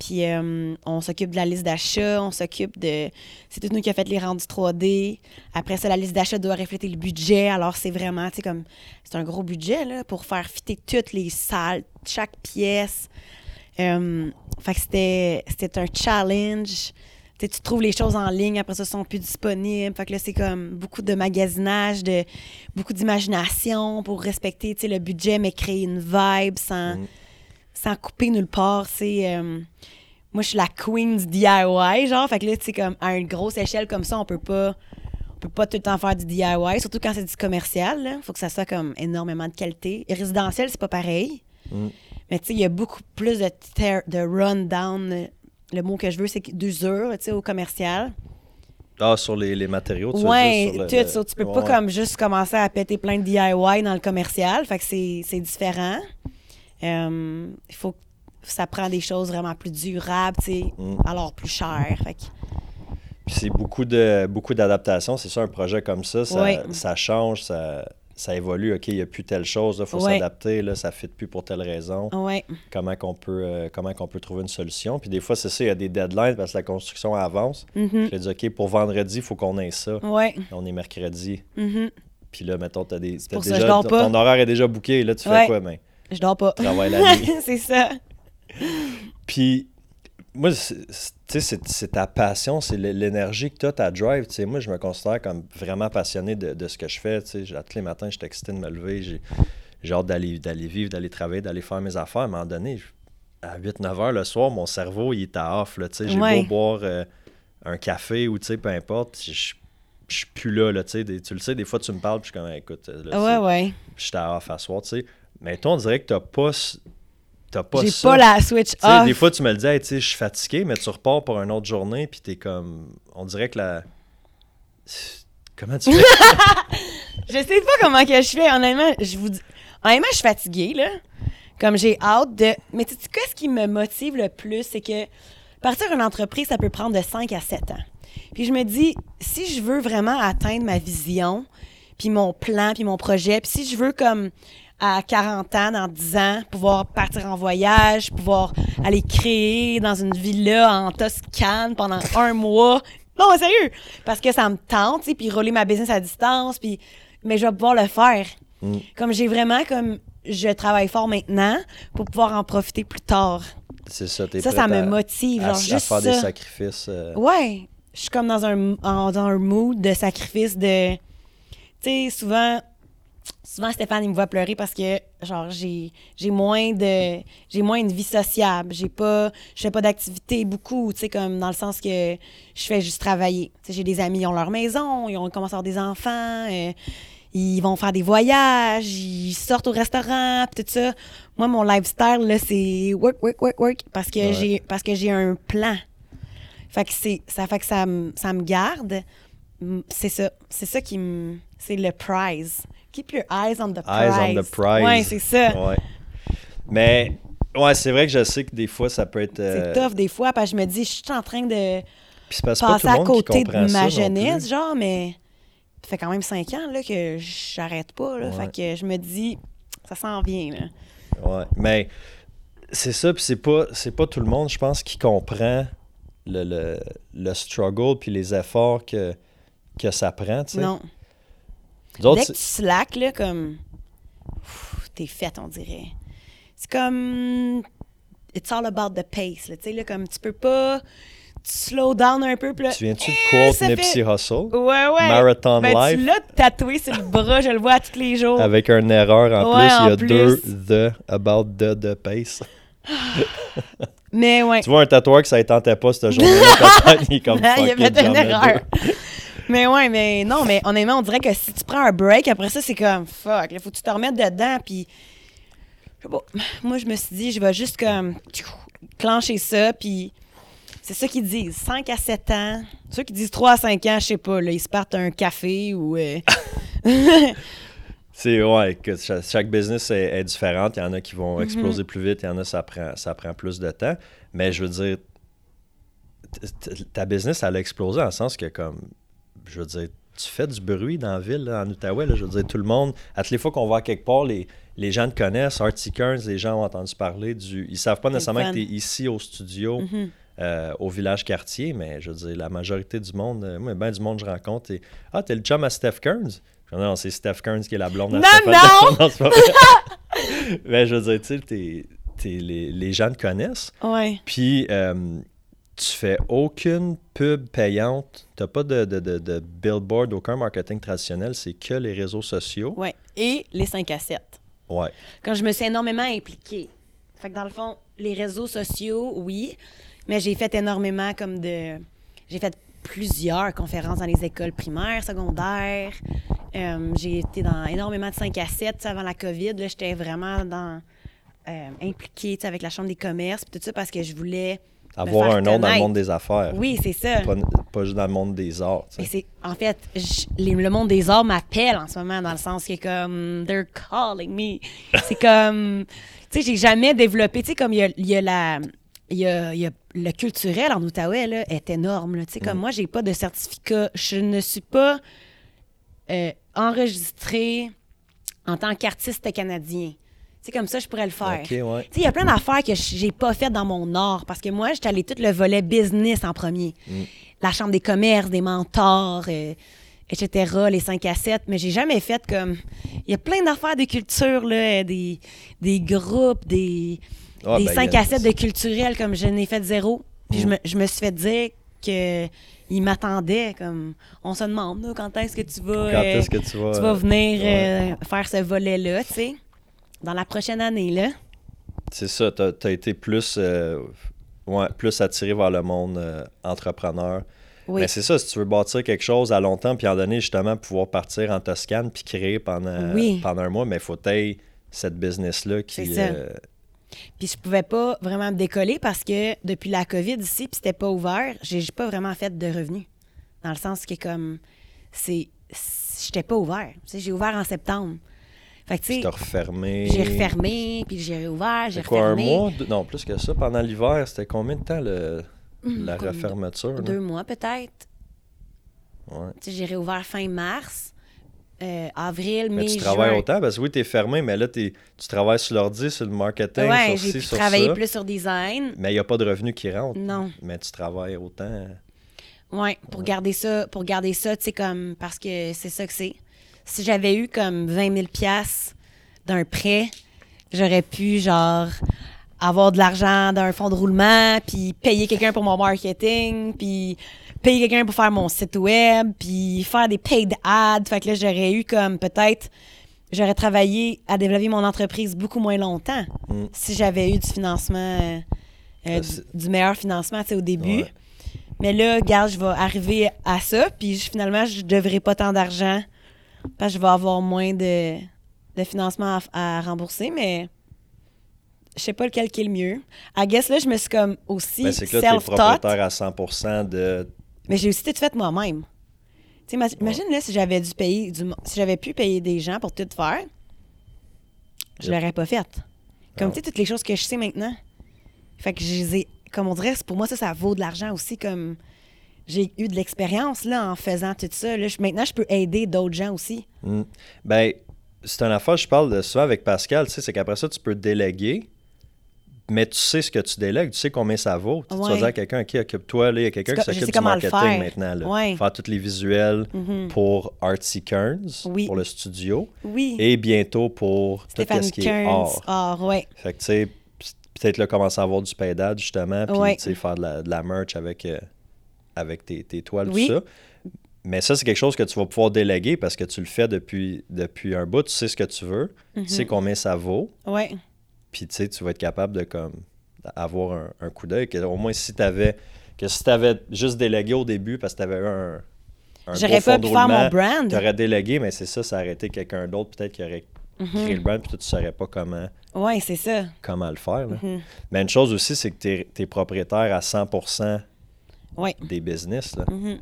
Speaker 3: Puis euh, on s'occupe de la liste d'achat, on s'occupe de... C'est tout nous qui a fait les rendus 3D. Après ça, la liste d'achat doit refléter le budget. Alors c'est vraiment, tu sais, comme... C'est un gros budget, là, pour faire fitter toutes les salles, chaque pièce. Euh, fait que c'était, c'était un challenge. Tu trouves les choses en ligne, après ça, sont plus disponibles. Fait que là, c'est comme beaucoup de magasinage, de, beaucoup d'imagination pour respecter le budget, mais créer une vibe sans,
Speaker 2: Mm.
Speaker 3: sans couper nulle part. C'est, euh, moi, je suis la queen du DIY, genre. Fait que là, tu sais, comme à une grosse échelle comme ça, on peut pas peut pas tout le temps faire du DIY, surtout quand c'est du commercial. Il faut que ça soit comme énormément de qualité. Et résidentiel, c'est pas pareil.
Speaker 2: Mm.
Speaker 3: Mais tu sais, il y a beaucoup plus de, tear- de run-down. Le mot que je veux, c'est d'usure, tu sais, au commercial.
Speaker 2: Ah, sur les, les matériaux, tu veux
Speaker 3: Ouais,
Speaker 2: dire, sur le-
Speaker 3: tout.
Speaker 2: le-
Speaker 3: ça, tu peux
Speaker 2: Ouais,
Speaker 3: pas comme juste commencer à péter plein de DIY dans le commercial. Fait que c'est c'est différent. Euh, Il faut que ça prend des choses vraiment plus durables, tu sais,
Speaker 2: Mm.
Speaker 3: alors plus chères. Fait que,
Speaker 2: Puis c'est beaucoup de beaucoup d'adaptations. C'est ça, un projet comme ça, ça, ça change, ça, ça évolue. OK, il n'y a plus telle chose, il faut s'adapter, ça ne fit plus pour telle raison.
Speaker 3: ouais.
Speaker 2: Comment qu'on peut, euh, comment qu'on peut trouver une solution. Puis des fois, c'est ça, il y a des deadlines parce que la construction avance.
Speaker 3: Mhm.
Speaker 2: Je dis, OK, pour vendredi, il faut qu'on ait ça.
Speaker 3: Ouais.
Speaker 2: On est mercredi.
Speaker 3: Mhm.
Speaker 2: Puis là, mettons, t'as des,
Speaker 3: ça,
Speaker 2: déjà,
Speaker 3: dors
Speaker 2: ton- ton horaire est déjà booké. Là, tu fais quoi? Ben,
Speaker 3: Je dors pas.
Speaker 2: travaille la *laughs* nuit.
Speaker 3: c'est ça.
Speaker 2: Puis, moi, c'est- tu sais, c'est ta passion, c'est l'énergie que tu as, ta drive. Tu sais, moi, je me considère comme vraiment passionné de, de ce que je fais. Tu sais, tous les matins, je suis excité de me lever. J'ai hâte d'aller vivre, d'aller travailler, d'aller faire mes affaires. À un moment donné, à 8-9 heures le soir, mon cerveau, il est à off. là, tu sais. J'ai
Speaker 3: Ouais.
Speaker 2: beau boire euh, un café ou tu sais, peu importe, je je suis plus là. là tu sais. Des- tu le sais, des fois, tu me parles, puis je suis comme, écoute, là, tu
Speaker 3: Ouais,
Speaker 2: sais,
Speaker 3: ouais.
Speaker 2: je suis à off à soir. tu sais. Mais toi, on dirait que tu pas, t'as pas
Speaker 3: J'ai
Speaker 2: ça.
Speaker 3: pas la switch
Speaker 2: Tu sais,
Speaker 3: off.
Speaker 2: des fois, tu me le dis, Hey, tu sais, je suis fatigué, mais tu repars pour une autre journée, puis t'es comme. On dirait que la. Comment tu fais? *laughs*
Speaker 3: Je sais pas comment que je fais. Honnêtement, je vous dis. Honnêtement, je suis fatiguée, là. Comme j'ai hâte de. Mais tu sais, qu'est-ce qui me motive le plus, c'est que partir une entreprise, ça peut prendre de 5 à 7 ans. Puis je me dis, si je veux vraiment atteindre ma vision, puis mon plan, puis mon projet, puis si je veux comme à 40 ans, dans 10 ans, pouvoir partir en voyage, pouvoir aller créer dans une villa en Toscane pendant un mois. Non, sérieux! Parce que ça me tente, puis rouler ma business à distance, puis... Mais je vais pouvoir le faire.
Speaker 2: Mm.
Speaker 3: Comme j'ai vraiment, comme, je travaille fort maintenant pour pouvoir en profiter plus tard.
Speaker 2: C'est ça, t'es
Speaker 3: Ça, ça me
Speaker 2: à-
Speaker 3: motive.
Speaker 2: à,
Speaker 3: Genre,
Speaker 2: à
Speaker 3: juste
Speaker 2: faire des sacrifices. euh,
Speaker 3: Ouais. je suis comme dans un, en- dans un mood de sacrifice de. Tu sais, souvent, souvent Stéphane, il me voit pleurer parce que, genre, j'ai j'ai moins de. J'ai moins une vie sociable. J'ai pas. Je fais pas d'activité beaucoup, tu sais, comme dans le sens que je fais juste travailler. Tu sais, j'ai des amis, ils ont leur maison, ils ont commencé à avoir des enfants. euh, ils vont faire des voyages, ils sortent au restaurant, pis tout ça. Moi, mon lifestyle, là, c'est work, work, work, work, parce que
Speaker 2: Ouais.
Speaker 3: j'ai parce que j'ai un plan. Fait que c'est ça fait que ça me ça me garde. C'est ça, c'est ça qui me c'est le prize. Keep your eyes on the
Speaker 2: Eyes
Speaker 3: prize.
Speaker 2: on the prize.
Speaker 3: Ouais, c'est ça.
Speaker 2: Ouais. Mais, ouais, c'est vrai que je sais que des fois, ça peut être. euh,
Speaker 3: C'est tough des fois parce que je me dis je suis en train de
Speaker 2: pas
Speaker 3: passer
Speaker 2: le
Speaker 3: à
Speaker 2: monde qui
Speaker 3: côté de ma jeunesse, genre mais ça fait quand même cinq ans là que j'arrête pas là.
Speaker 2: Ouais.
Speaker 3: Fait que je me dis ça s'en vient là.
Speaker 2: Ouais, mais c'est ça, puis c'est pas, c'est pas tout le monde, je pense, qui comprend le, le, le struggle puis les efforts que, que ça prend, tu sais.
Speaker 3: Non.
Speaker 2: Autres,
Speaker 3: Dès que tu slack, là, comme. T'es faite, on dirait. C'est comme. It's all about the pace, là. Tu sais, là, comme tu peux pas. Tu slow down un peu, puis là.
Speaker 2: tu viens-tu
Speaker 3: Eh,
Speaker 2: de quote
Speaker 3: ça
Speaker 2: Nipsey
Speaker 3: fait-
Speaker 2: Hussle?
Speaker 3: Ouais, ouais.
Speaker 2: Marathon
Speaker 3: ben,
Speaker 2: Life?
Speaker 3: Tu l'as tatoué sur le bras, je le vois tous les jours.
Speaker 2: Avec une erreur en
Speaker 3: Ouais,
Speaker 2: plus, il y a deux
Speaker 3: plus.
Speaker 2: the, about the, the pace.
Speaker 3: Mais ouais.
Speaker 2: Tu vois un tatoueur que ça ne tentait pas cette journée-là, *laughs* il est comme
Speaker 3: il y avait une erreur. Mais ouais, mais non, mais honnêtement, on dirait que si tu prends un break, après ça, c'est comme fuck, il faut que tu te remettes dedans, puis. je sais pas, Moi, je me suis dit, je vais juste comme. clencher ça, puis. C'est ça qu'ils disent, 5 à 7 ans. Ceux qui disent 3 à 5 ans, je sais pas, là, ils se partent un café ou. euh, *laughs*
Speaker 2: C'est ouais, que chaque, chaque business est, est différente. Il y en a qui
Speaker 3: Mhm.
Speaker 2: vont exploser plus vite, il y en a ça prend ça prend plus de temps. Mais je veux dire, ta business elle a explosé en le sens que comme, je veux dire, tu fais du bruit dans la ville, là, en Outaouais. là. je veux dire, tout le monde, à toutes les fois qu'on va à quelque part, les, les gens te connaissent. Artie Kearns, les gens ont entendu parler du. Ils savent pas nécessairement que tu es ici au studio.
Speaker 3: Mhm.
Speaker 2: euh, au village quartier, mais je veux dire, la majorité du monde, euh, moi, ben du monde que je rencontre, et Ah, t'es le chum à Steph Kearns? Je non, c'est Steph Kearns qui est la blonde à
Speaker 3: Non,
Speaker 2: Stéphane.
Speaker 3: non! *laughs*
Speaker 2: non, c'est pas vrai. mais *laughs* je veux dire, tu sais, les, les gens te connaissent.
Speaker 3: Ouais.
Speaker 2: Puis, euh, tu fais aucune pub payante. T'as pas de, de, de, de billboard, aucun marketing traditionnel. C'est que les réseaux sociaux.
Speaker 3: Ouais. Et les 5 à 7.
Speaker 2: Ouais.
Speaker 3: quand je me suis énormément impliquée. Fait que dans le fond, les réseaux sociaux, oui, mais j'ai fait énormément comme de. J'ai fait plusieurs conférences dans les écoles primaires, secondaires. Euh, j'ai été dans énormément de 5 à 7 tu sais, avant la COVID. Là, j'étais vraiment dans. euh, impliquée tu avec la Chambre des commerces, tout ça, parce que je voulais.
Speaker 2: Avoir un nom dans le monde des affaires.
Speaker 3: Oui, c'est ça.
Speaker 2: Pas, pas juste dans le monde des arts. tu sais.
Speaker 3: En fait, je- les- le monde des arts m'appelle en ce moment dans le sens que comme they're calling me. C'est comme tu sais, j'ai jamais développé, tu sais comme il y a, il y a la il y a, il y a le culturel en Outaouais là, est énorme là. Tu sais comme moi j'ai pas de certificat, je ne suis pas euh, enregistrée en tant qu'artiste canadien. Sais comme ça je pourrais le faire.
Speaker 2: Ouais.
Speaker 3: Il y a plein d'affaires que j'ai pas faites dans mon art parce que moi, j'étais allée tout le volet business en premier. La chambre des commerces, des mentors, euh, etc., les 5 à 7, mais j'ai jamais fait comme... Il y a plein d'affaires de culture, là, des, des groupes, des,
Speaker 2: Ah,
Speaker 3: des
Speaker 2: ben,
Speaker 3: 5
Speaker 2: il y a-
Speaker 3: à 7 de culturel comme je n'ai fait zéro. Puis je, me, je me suis fait dire que ils m'attendaient comme on se demande là, quand est-ce que tu vas
Speaker 2: Quand
Speaker 3: euh,
Speaker 2: est-ce que tu vas.
Speaker 3: tu vas venir
Speaker 2: ouais.
Speaker 3: euh, faire ce volet-là, tu sais, dans la prochaine année, là.
Speaker 2: C'est ça, t'as as été plus, euh, ouais, plus attiré vers le monde euh, entrepreneur.
Speaker 3: Oui.
Speaker 2: Mais c'est ça, si tu veux bâtir quelque chose à long terme, puis en donner justement pouvoir partir en Toscane puis créer pendant,
Speaker 3: Oui.
Speaker 2: pendant un mois, mais il faut que cette business-là qui.
Speaker 3: C'est ça.
Speaker 2: euh,
Speaker 3: Puis je pouvais pas vraiment me décoller parce que depuis la COVID ici, puis c'était pas ouvert, j'ai pas vraiment fait de revenus. Dans le sens que comme c'est j'étais pas ouvert. Tu sais, j'ai ouvert en septembre. Fait que tu sais,
Speaker 2: refermé.
Speaker 3: j'ai refermé, puis j'ai réouvert, j'ai
Speaker 2: quoi, un
Speaker 3: refermé.
Speaker 2: mois? Non, plus que ça. Pendant l'hiver, c'était combien de temps le, la
Speaker 3: comme
Speaker 2: refermeture?
Speaker 3: Deux mois peut-être.
Speaker 2: Ouais.
Speaker 3: Tu sais, j'ai réouvert fin mars, euh, avril,
Speaker 2: Mais
Speaker 3: mai,
Speaker 2: tu travailles
Speaker 3: juin.
Speaker 2: autant parce que oui, t'es fermé, mais là, tu travailles sur l'ordi, sur le marketing,
Speaker 3: Ouais,
Speaker 2: sur
Speaker 3: j'ai
Speaker 2: ci, sur
Speaker 3: travailler
Speaker 2: ça.
Speaker 3: plus sur design.
Speaker 2: Mais il n'y a pas de revenus qui rentrent.
Speaker 3: Non.
Speaker 2: Mais tu travailles autant.
Speaker 3: Ouais, pour garder ça, pour garder ça, tu sais, comme, parce que c'est ça que c'est. Si j'avais eu comme 20 000 piastres d'un prêt, j'aurais pu, genre, avoir de l'argent d'un fonds de roulement, puis payer quelqu'un pour mon marketing, puis payer quelqu'un pour faire mon site web, puis faire des paid ads. Fait que là, j'aurais eu comme peut-être, j'aurais travaillé à développer mon entreprise beaucoup moins longtemps
Speaker 2: Mm.
Speaker 3: si j'avais eu du financement, euh, euh, du, meilleur financement, tu sais, au début.
Speaker 2: Ouais.
Speaker 3: Mais là, regarde, je vais arriver à ça, puis finalement, je devrais pas tant d'argent parce que je vais avoir moins de, de financement à, à rembourser, mais je sais pas lequel qui est le mieux. I guess là, je me suis comme aussi
Speaker 2: Ben, c'est que là, tu es
Speaker 3: self-taught,
Speaker 2: propriétaire à 100 de.
Speaker 3: mais j'ai aussi tout fait moi-même. Tu imagine là, si j'avais dû payer, du, si j'avais pu payer des gens pour tout faire, je
Speaker 2: Yep.
Speaker 3: l'aurais pas fait. Comme
Speaker 2: Non.
Speaker 3: tu sais, toutes les choses que je sais maintenant. Fait que je les ai, comme on dirait, pour moi, ça, ça vaut de l'argent aussi. Comme j'ai eu de l'expérience là en faisant tout ça. Là, Je- maintenant, je peux aider d'autres gens aussi.
Speaker 2: Mm. Ben, c'est une affaire, je parle de ça avec Pascal, tu sais, c'est qu'après ça, tu peux déléguer, mais tu sais ce que tu délègues, tu sais combien ça vaut. Tu sais, Tu vas
Speaker 3: Ouais.
Speaker 2: dire à quelqu'un, OK, occupe-toi, là, il y a quelqu'un qui s'occupe du marketing maintenant, là.
Speaker 3: Ouais.
Speaker 2: Faire tous les visuels
Speaker 3: Mhm.
Speaker 2: pour Artsy Kearns,
Speaker 3: Oui.
Speaker 2: pour le studio,
Speaker 3: Oui.
Speaker 2: et bientôt pour tout
Speaker 3: Stéphanie
Speaker 2: ce qui est
Speaker 3: Kearns.
Speaker 2: art.
Speaker 3: Ah, ouais.
Speaker 2: Fait que, tu sais, peut-être là, commencer à avoir du paydad, justement, puis,
Speaker 3: Ouais.
Speaker 2: faire de la, de la merch avec, euh, avec tes, tes toiles,
Speaker 3: Oui.
Speaker 2: tout ça. Mais ça, c'est quelque chose que tu vas pouvoir déléguer parce que tu le fais depuis, depuis un bout, tu sais ce que tu veux, tu sais combien ça vaut,
Speaker 3: Ouais.
Speaker 2: puis tu sais, tu vas être capable de comme avoir un, un coup d'œil. que Au moins, si tu avais que si tu avais juste délégué au début parce que tu avais eu un, un
Speaker 3: J'aurais
Speaker 2: gros
Speaker 3: pas pu faire mon brand.
Speaker 2: tu aurais délégué, mais c'est ça, ça aurait été quelqu'un d'autre peut-être qui aurait
Speaker 3: Mhm.
Speaker 2: créé le brand, puis toi, tu ne saurais pas comment,
Speaker 3: Ouais, c'est ça.
Speaker 2: comment le faire. là.
Speaker 3: Mhm.
Speaker 2: Mais une chose aussi, c'est que tu es, propriétaire à 100%
Speaker 3: Ouais.
Speaker 2: des business. Là,
Speaker 3: Mhm.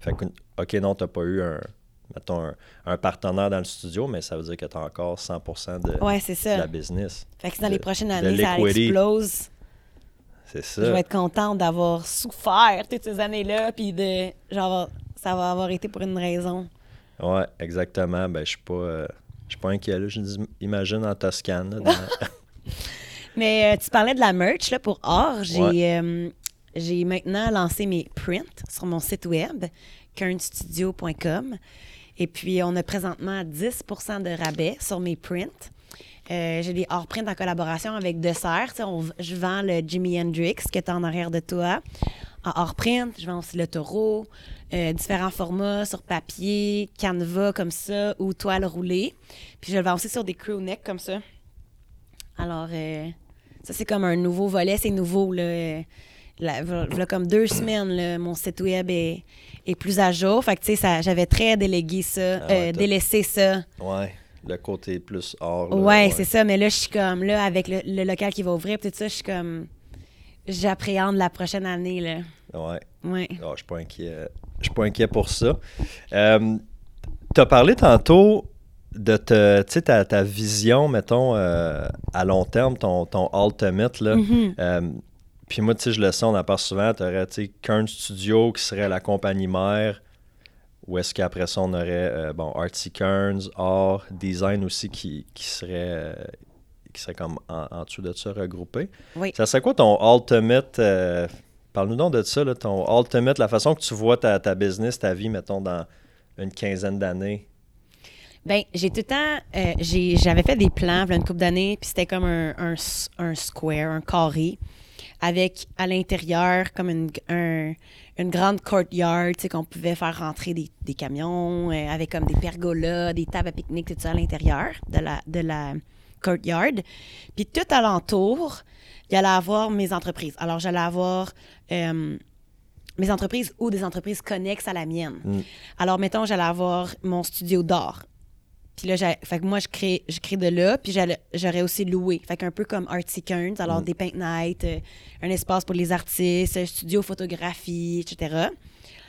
Speaker 2: Fait que, OK, non, tu n'as pas eu un, mettons, un, un partenaire dans le studio, mais ça veut dire que tu as encore 100% de,
Speaker 3: Ouais,
Speaker 2: de la business.
Speaker 3: Fait que dans
Speaker 2: de-
Speaker 3: les prochaines années, ça explose.
Speaker 2: C'est
Speaker 3: Je vais être contente d'avoir souffert toutes ces années-là, puis de genre ça va avoir été pour une raison.
Speaker 2: Ouais, exactement. Ben, je suis pas, euh, je suis pas inquiet. Là. Je dis, imagine en Toscane. là, dans- *laughs*
Speaker 3: Mais euh, tu parlais de la merch là, pour or. J'ai
Speaker 2: Ouais.
Speaker 3: euh, j'ai maintenant lancé mes prints sur mon site web, kernstudio.com. Et puis, on a présentement 10% de rabais sur mes prints. Euh, j'ai des hors prints en collaboration avec Dessert. Je vends le Jimi Hendrix qui est en arrière de toi. En hors print, je vends aussi le taureau, euh, différents formats sur papier, canevas comme ça ou toile roulée. Puis je le vends aussi sur des crew neck comme ça. Alors, euh, ça, c'est comme un nouveau volet. C'est nouveau, là. Là, comme deux semaines, là, mon site web est, est plus à jour. Fait que, tu sais, j'avais très délégué ça,
Speaker 2: Ah ouais,
Speaker 3: euh, délaissé ça.
Speaker 2: ouais, le côté plus or. là,
Speaker 3: Ouais, c'est ça. Mais là, je suis comme, là, avec le, le local qui va ouvrir, tout ça, je suis comme, j'appréhende la prochaine année, là.
Speaker 2: Ouais.
Speaker 3: Ouais.
Speaker 2: Ah, je suis pas inquiet. Je suis pas inquiet pour ça. Euh, tu as parlé tantôt de te, ta, ta vision, mettons, euh, à long terme, ton, ton ultimate. Là.
Speaker 3: Mhm.
Speaker 2: Euh, puis moi, tu sais, je le sais, on en parle souvent. Tu aurais, tu sais, Kern Studio qui serait la compagnie mère. Ou est-ce qu'après ça, on aurait, euh, bon, Artsy Kearns, Art, Design aussi qui, qui serait, euh, qui serait comme en, en dessous de ça regroupé.
Speaker 3: Oui.
Speaker 2: Ça serait quoi ton ultimate, euh, parle-nous donc de ça, là, ton ultimate, la façon que tu vois ta, ta business, ta vie, mettons, dans une quinzaine d'années?
Speaker 3: Ben, j'ai tout le temps. euh, J'avais fait des plans, a une couple d'années, puis c'était comme un, un square, un carré, avec à l'intérieur comme une, un- une grande courtyard, tu sais, qu'on pouvait faire rentrer des, des camions, euh, avec comme des pergolas, des tables à pique-nique, tout ça à l'intérieur de la, de la courtyard. Puis tout alentour, il allait avoir mes entreprises. Alors, j'allais avoir. euh, mes entreprises ou des entreprises connexes à la mienne.
Speaker 2: Mm.
Speaker 3: Alors, mettons, j'allais avoir mon studio d'art. Puis là, fait que moi, je crée, je crée de là, puis j'aurais aussi loué. Fait qu'un peu comme Artsy Kearns, alors des paint nights, euh, un espace pour les artistes, un studio photographie, etc.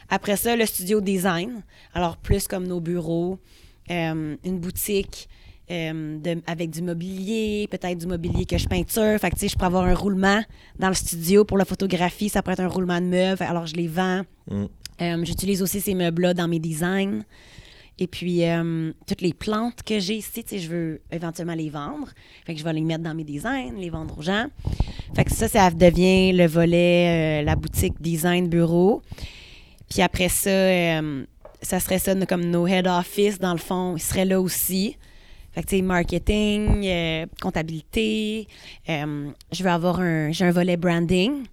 Speaker 3: Après ça, le studio design, alors plus comme nos bureaux, euh, une boutique euh, de- avec du mobilier, peut-être du mobilier que je peinture. Fait que, tu sais, je pourrais avoir un roulement dans le studio pour la photographie, ça pourrait être un roulement de meubles, alors je les vends.
Speaker 2: Mm.
Speaker 3: J'utilise aussi ces meubles-là dans mes designs. Et puis, euh, toutes les plantes que j'ai ici, je veux éventuellement les vendre. Fait que je vais les mettre dans mes designs, les vendre aux gens. Fait que ça, ça devient le volet, euh, la boutique design bureau. Puis après ça, euh, ça serait ça, comme nos head office, dans le fond, ils seraient là aussi. Fait que, marketing, comptabilité. je veux avoir un, j'ai un volet branding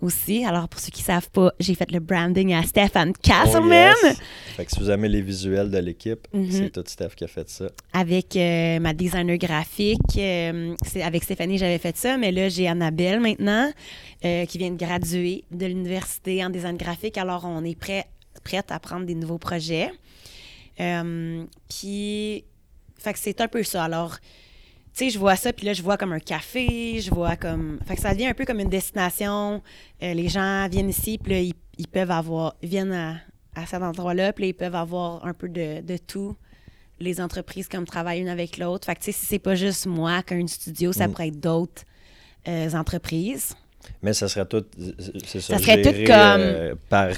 Speaker 3: aussi. Alors, pour ceux qui savent pas, j'ai fait le branding à Stéphane
Speaker 2: Oh,
Speaker 3: Castleman
Speaker 2: yes. Fait que si vous aimez les visuels de l'équipe,
Speaker 3: Mhm.
Speaker 2: c'est tout Steph qui a fait ça.
Speaker 3: avec euh, ma designer graphique. Euh, c'est avec Stéphanie, j'avais fait ça, mais là, j'ai Annabelle maintenant, euh, qui vient de graduer de l'université en design graphique. Alors, on est prêt, prête à prendre des nouveaux projets. Puis, fait que c'est un peu ça. Alors, tu sais, je vois ça, puis là, je vois comme un café, je vois comme... Fait que ça devient un peu comme une destination. Euh, les gens viennent ici, puis là, ils, ils peuvent avoir... Ils viennent à, à cet endroit-là, puis là, ils peuvent avoir un peu de, de tout. Les entreprises comme travaillent une avec l'autre. Fait que, tu sais, si c'est pas juste moi qui ai un studio, ça
Speaker 2: Mm.
Speaker 3: pourrait être d'autres euh, entreprises.
Speaker 2: Mais ça serait tout, c'est ça,
Speaker 3: Ça serait tout comme-
Speaker 2: euh, par,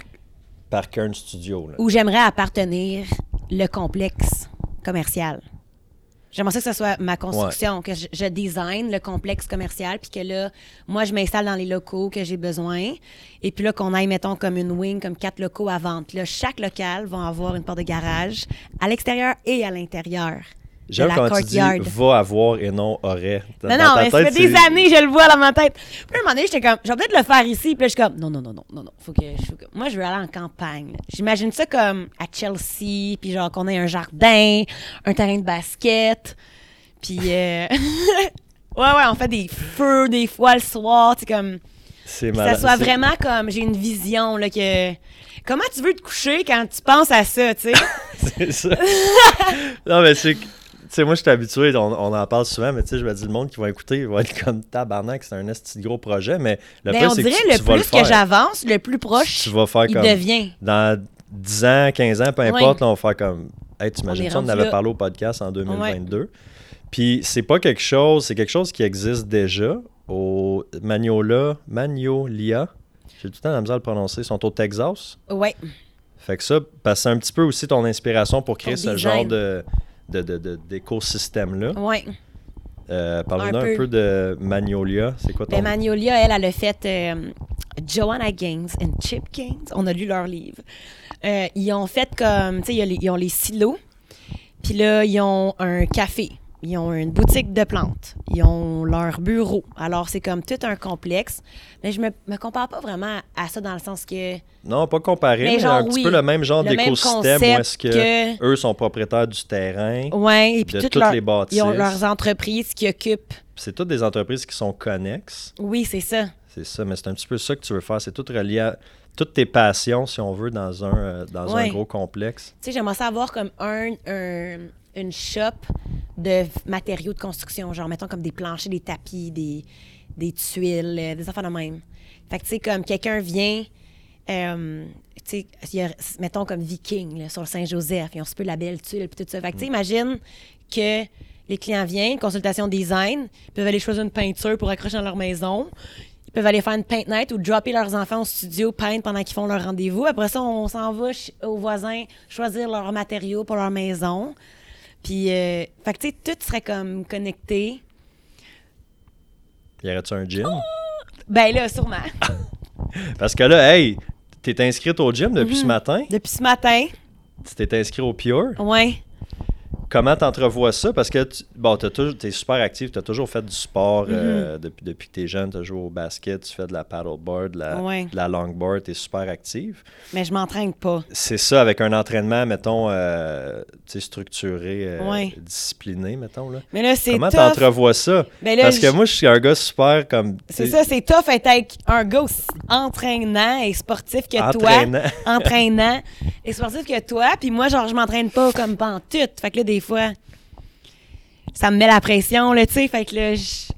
Speaker 2: par Kern Studio. Là.
Speaker 3: où j'aimerais appartenir le complexe commercial. J'aimerais ça que ce soit ma construction, que je, je design le complexe commercial, puis que là, moi, je m'installe dans les locaux que j'ai besoin. Et puis là, qu'on aille, mettons, comme une wing, comme quatre locaux à vendre. Puis là, chaque local va avoir une porte de garage à l'extérieur et à l'intérieur.
Speaker 2: J'aime quand tu dis
Speaker 3: courtyard.
Speaker 2: va avoir et non aurait. Dans-
Speaker 3: Non,
Speaker 2: dans
Speaker 3: non,
Speaker 2: ta
Speaker 3: mais ça fait des années, je le vois dans ma tête. Puis à un moment donné, j'étais comme, je vais peut-être le faire ici. Puis là, je suis comme, non, non, non, non, non, non. Faut que, faut que- Moi, je veux aller en campagne. J'imagine ça comme à Chelsea, puis genre qu'on ait un jardin, un terrain de basket. Puis, euh... *laughs* ouais, ouais, on fait des feux des fois le soir. Tu comme,
Speaker 2: C'est
Speaker 3: que ça
Speaker 2: malade.
Speaker 3: soit vraiment comme, j'ai une vision, là, que. Comment tu veux te coucher quand tu penses à ça, tu sais? *laughs*
Speaker 2: C'est ça. non, mais c'est. Que- Tu sais, moi, je suis habitué, on, on en parle souvent, mais tu sais, je me dis, le monde qui va écouter, il va être comme tabarnak, c'est un esti de gros projet, mais le fait,
Speaker 3: on
Speaker 2: que
Speaker 3: dirait
Speaker 2: tu,
Speaker 3: le
Speaker 2: tu vas le
Speaker 3: plus que j'avance, le plus proche
Speaker 2: Tu vas faire
Speaker 3: il
Speaker 2: comme.
Speaker 3: devient.
Speaker 2: Dans 10 ans, 15 ans, peu importe, là, on va faire comme. Hey, tu imagines
Speaker 3: est
Speaker 2: ça, on avait
Speaker 3: là.
Speaker 2: parlé au podcast en 2022. Puis c'est pas quelque chose, c'est quelque chose qui existe déjà au Magnolia, Magnolia. J'ai tout le temps la misère à le prononcer. Ils sont au Texas.
Speaker 3: Ouais.
Speaker 2: Fait que ça, parce que c'est un petit peu aussi ton inspiration pour créer
Speaker 3: Ton
Speaker 2: ce
Speaker 3: design.
Speaker 2: genre de- d'écosystème-là.
Speaker 3: Ouais.
Speaker 2: Euh, Parle-nous
Speaker 3: Un
Speaker 2: un
Speaker 3: peu.
Speaker 2: de Magnolia. C'est quoi ton...
Speaker 3: Ben, Magnolia, elle, elle a fait euh, Joanna Gaines et Chip Gaines. On a lu leur livre. Euh, ils ont fait comme, tu sais, ils ont les silos. Puis là, ils ont un café. Ils ont une boutique de plantes. Ils ont leur bureau. Alors, c'est comme tout un complexe. Mais je me, me compare pas vraiment à ça dans le sens que.
Speaker 2: Non, pas comparé,
Speaker 3: Mais
Speaker 2: mais,
Speaker 3: genre,
Speaker 2: un petit
Speaker 3: oui,
Speaker 2: peu le même genre d'écosystème où est-ce que,
Speaker 3: que-
Speaker 2: eux sont propriétaires du terrain.
Speaker 3: Ouais, et puis
Speaker 2: De
Speaker 3: toutes,
Speaker 2: les bâtisses.
Speaker 3: Ils ont leurs entreprises qui occupent.
Speaker 2: C'est toutes des entreprises qui sont connexes.
Speaker 3: Oui, c'est ça.
Speaker 2: C'est ça, mais c'est un petit peu ça que tu veux faire. C'est tout relié à toutes tes passions, si on veut, dans un, euh, dans
Speaker 3: Ouais.
Speaker 2: un gros complexe.
Speaker 3: Tu sais, j'aimerais ça avoir comme un, un- une shop de matériaux de construction, genre, mettons, comme des planchers, des tapis, des, des tuiles, euh, des affaires de même. Fait que, tu sais, comme quelqu'un vient, euh, tu sais, mettons, comme Viking, là, sur le Saint-Joseph, ils ont super la belle tuile, puis tout ça. Fait que, tu sais, imagine que les clients viennent, consultation design, ils peuvent aller choisir une peinture pour accrocher dans leur maison. Ils peuvent aller faire une paint night ou dropper leurs enfants au studio, peindre pendant qu'ils font leur rendez-vous. Après ça, on s'en va aux voisins choisir leurs matériaux pour leur maison. Puis, euh, fait que, tu sais, tout serait comme connecté.
Speaker 2: Y aurait-tu un gym?
Speaker 3: Ben là, sûrement. *laughs*
Speaker 2: Parce que là, hey, t'es inscrite au gym depuis
Speaker 3: Mhm.
Speaker 2: ce matin?
Speaker 3: Depuis ce matin,
Speaker 2: Tu t'es inscrit au Pure?
Speaker 3: ouais.
Speaker 2: Comment t'entrevois ça? Parce que, tu, bon, t'es super actif, t'as toujours fait du sport
Speaker 3: Mhm.
Speaker 2: euh, depuis, depuis que t'es jeune, t'as joué au basket, tu fais de la paddleboard, de la,
Speaker 3: Ouais.
Speaker 2: de la longboard, t'es super active.
Speaker 3: Mais je m'entraîne pas.
Speaker 2: C'est ça, avec un entraînement, mettons, euh, tu sais, structuré, euh,
Speaker 3: Ouais.
Speaker 2: discipliné, mettons, là.
Speaker 3: Mais là, c'est
Speaker 2: Comment t'entrevois ça?
Speaker 3: Ben là,
Speaker 2: Parce que moi, je suis un gars super comme...
Speaker 3: C'est
Speaker 2: tu
Speaker 3: ça, c'est tough être avec un gars aussi entraînant et sportif que
Speaker 2: Entraînant.
Speaker 3: toi. Entraînant et sportif que toi. Puis moi, genre, je m'entraîne pas comme tout. Fait que là, des fois, ça me met la pression, là, tu sais. Fait que là, je suis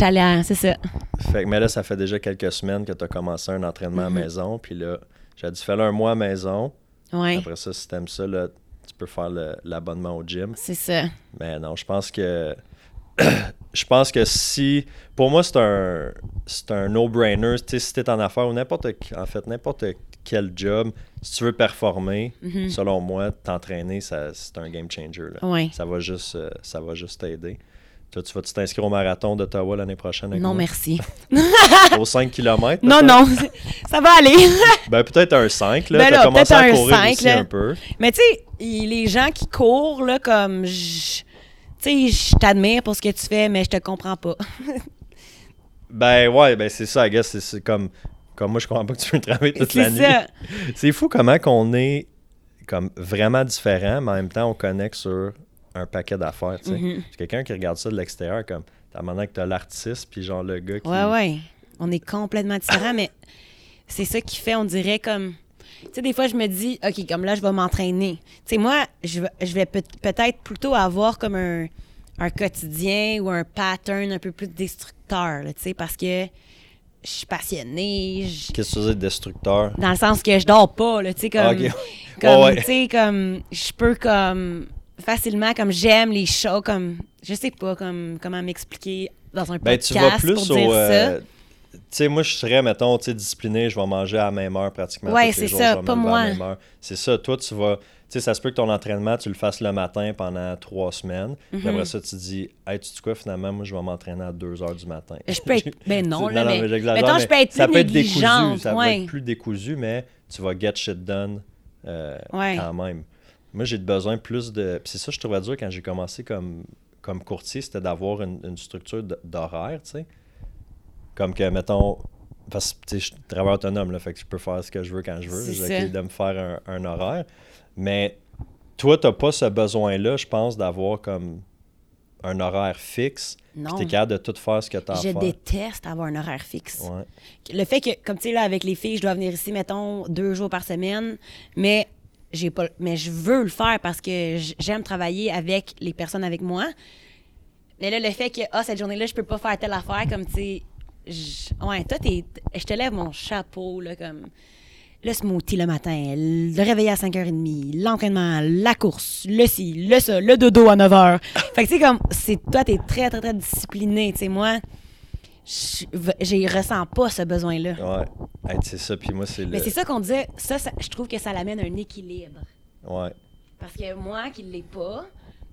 Speaker 3: allée à- C'est ça.
Speaker 2: Fait que, mais là, ça fait déjà quelques semaines que tu as commencé un entraînement à
Speaker 3: Mhm.
Speaker 2: maison. Puis là, j'ai dit, fais-le un mois à maison.
Speaker 3: Ouais,
Speaker 2: Après ça, si t'aimes ça, là, tu peux faire l'abonnement au gym.
Speaker 3: c'est ça.
Speaker 2: Mais non, je pense que. *coughs* je pense que si. Pour moi, c'est un. C'est un no-brainer. Tu sais, si t'es en affaires ou n'importe. En fait, n'importe quel job, si tu veux performer,
Speaker 3: Mhm.
Speaker 2: selon moi, t'entraîner, c'est un game changer. là.
Speaker 3: Ouais.
Speaker 2: Ça va juste euh, ça va juste t'aider. Toi, tu vas-tu t'inscrire au marathon d'Ottawa l'année prochaine?
Speaker 3: Non, merci. *laughs*
Speaker 2: Au 5 km?
Speaker 3: Non, non, ça va aller. *laughs*
Speaker 2: Ben, peut-être un 5, là.
Speaker 3: Ben
Speaker 2: T'as commencé
Speaker 3: peut-être
Speaker 2: à
Speaker 3: un
Speaker 2: courir
Speaker 3: 5,
Speaker 2: aussi
Speaker 3: là.
Speaker 2: un peu.
Speaker 3: Mais tu sais, les gens qui courent, là, comme. je- tu sais, je t'admire pour ce que tu fais, mais je te comprends pas. *laughs*
Speaker 2: Ben ouais, ben c'est ça, I guess. C'est comme, comme moi, je comprends pas que tu veux travailler toute la
Speaker 3: C'est
Speaker 2: nuit.
Speaker 3: ça. *laughs*
Speaker 2: C'est fou comment qu'on est comme vraiment différent, mais en même temps, on connecte sur un paquet d'affaires. C'est quelqu'un qui regarde ça de l'extérieur, comme, t'as maintenant que t'as l'artiste, puis genre le gars qui...
Speaker 3: Ouais, ouais. On est complètement différents, mais c'est ça qui fait, on dirait comme. Tu sais, des fois, je me dis, OK, comme là, je vais m'entraîner. Tu sais, moi, je vais, je vais peut- peut-être plutôt avoir comme un, un quotidien ou un pattern un peu plus destructeur, tu sais, parce que je suis passionnée, je-
Speaker 2: Qu'est-ce que tu veux dire, destructeur?
Speaker 3: dans le sens que je dors pas, là, tu sais, comme.
Speaker 2: Ah, *laughs*
Speaker 3: comme,
Speaker 2: ouais.
Speaker 3: tu sais, comme. Je peux, comme. Facilement, comme j'aime les shows, comme. Je sais pas comme, comment m'expliquer dans un
Speaker 2: Ben,
Speaker 3: podcast
Speaker 2: tu vas plus
Speaker 3: pour
Speaker 2: au...
Speaker 3: dire
Speaker 2: euh,
Speaker 3: ça.
Speaker 2: tu sais, moi, je serais, mettons, tu sais, discipliné, je vais manger à la même heure pratiquement
Speaker 3: Ouais,
Speaker 2: tous les
Speaker 3: c'est
Speaker 2: jours,
Speaker 3: ça, pas moi.
Speaker 2: C'est ça, toi, tu vas... Tu sais, ça se peut que ton entraînement, tu le fasses le matin pendant trois semaines.
Speaker 3: Mhm.
Speaker 2: après ça, tu dis, hey, tu sais quoi, finalement, moi, je vais m'entraîner à 2 heures du matin.
Speaker 3: Je peux être. *laughs* Ben non, là, mais.
Speaker 2: j'exagère,
Speaker 3: mettons,
Speaker 2: mais
Speaker 3: je peux être
Speaker 2: ça peut être décousu, ça peut être plus décousu, mais tu vas get shit done euh,
Speaker 3: Ouais.
Speaker 2: quand même. Moi, j'ai besoin plus de. puis C'est ça que je trouvais dur quand j'ai commencé comme, comme courtier, c'était d'avoir une, une structure d'horaire, tu sais. Comme que, mettons, parce que je suis travailleur autonome, là, fait que je peux faire ce que je veux quand je veux. J'ai de me faire un, un horaire. Mais toi, tu n'as pas ce besoin-là, je pense, d'avoir comme un horaire fixe.
Speaker 3: Non.
Speaker 2: Tu es capable de tout faire ce que tu as à
Speaker 3: Je
Speaker 2: faire.
Speaker 3: déteste avoir un horaire fixe.
Speaker 2: Ouais.
Speaker 3: Le fait que, comme tu sais, là, avec les filles, je dois venir ici, mettons, deux jours par semaine, mais j'ai pas mais je veux le faire parce que j'aime travailler avec les personnes avec moi. Mais là, le fait que, ah, cette journée-là, je peux pas faire telle affaire, comme, tu sais, ouais, toi, t'es- je te lève mon chapeau, là, comme, le smoothie le matin, le réveil à 5h30, l'entraînement, la course, le ci, le ça, le dodo à 9h. *laughs* fait que, tu sais, comme, c'est, toi, t'es très, très, très discipliné, tu sais, moi, je ressens pas ce besoin-là.
Speaker 2: Ouais. Hey, c'est ça, puis moi, c'est le.
Speaker 3: Mais c'est ça qu'on disait, ça, ça, je trouve que ça l'amène un équilibre.
Speaker 2: Ouais.
Speaker 3: Parce que moi qui l'ai pas,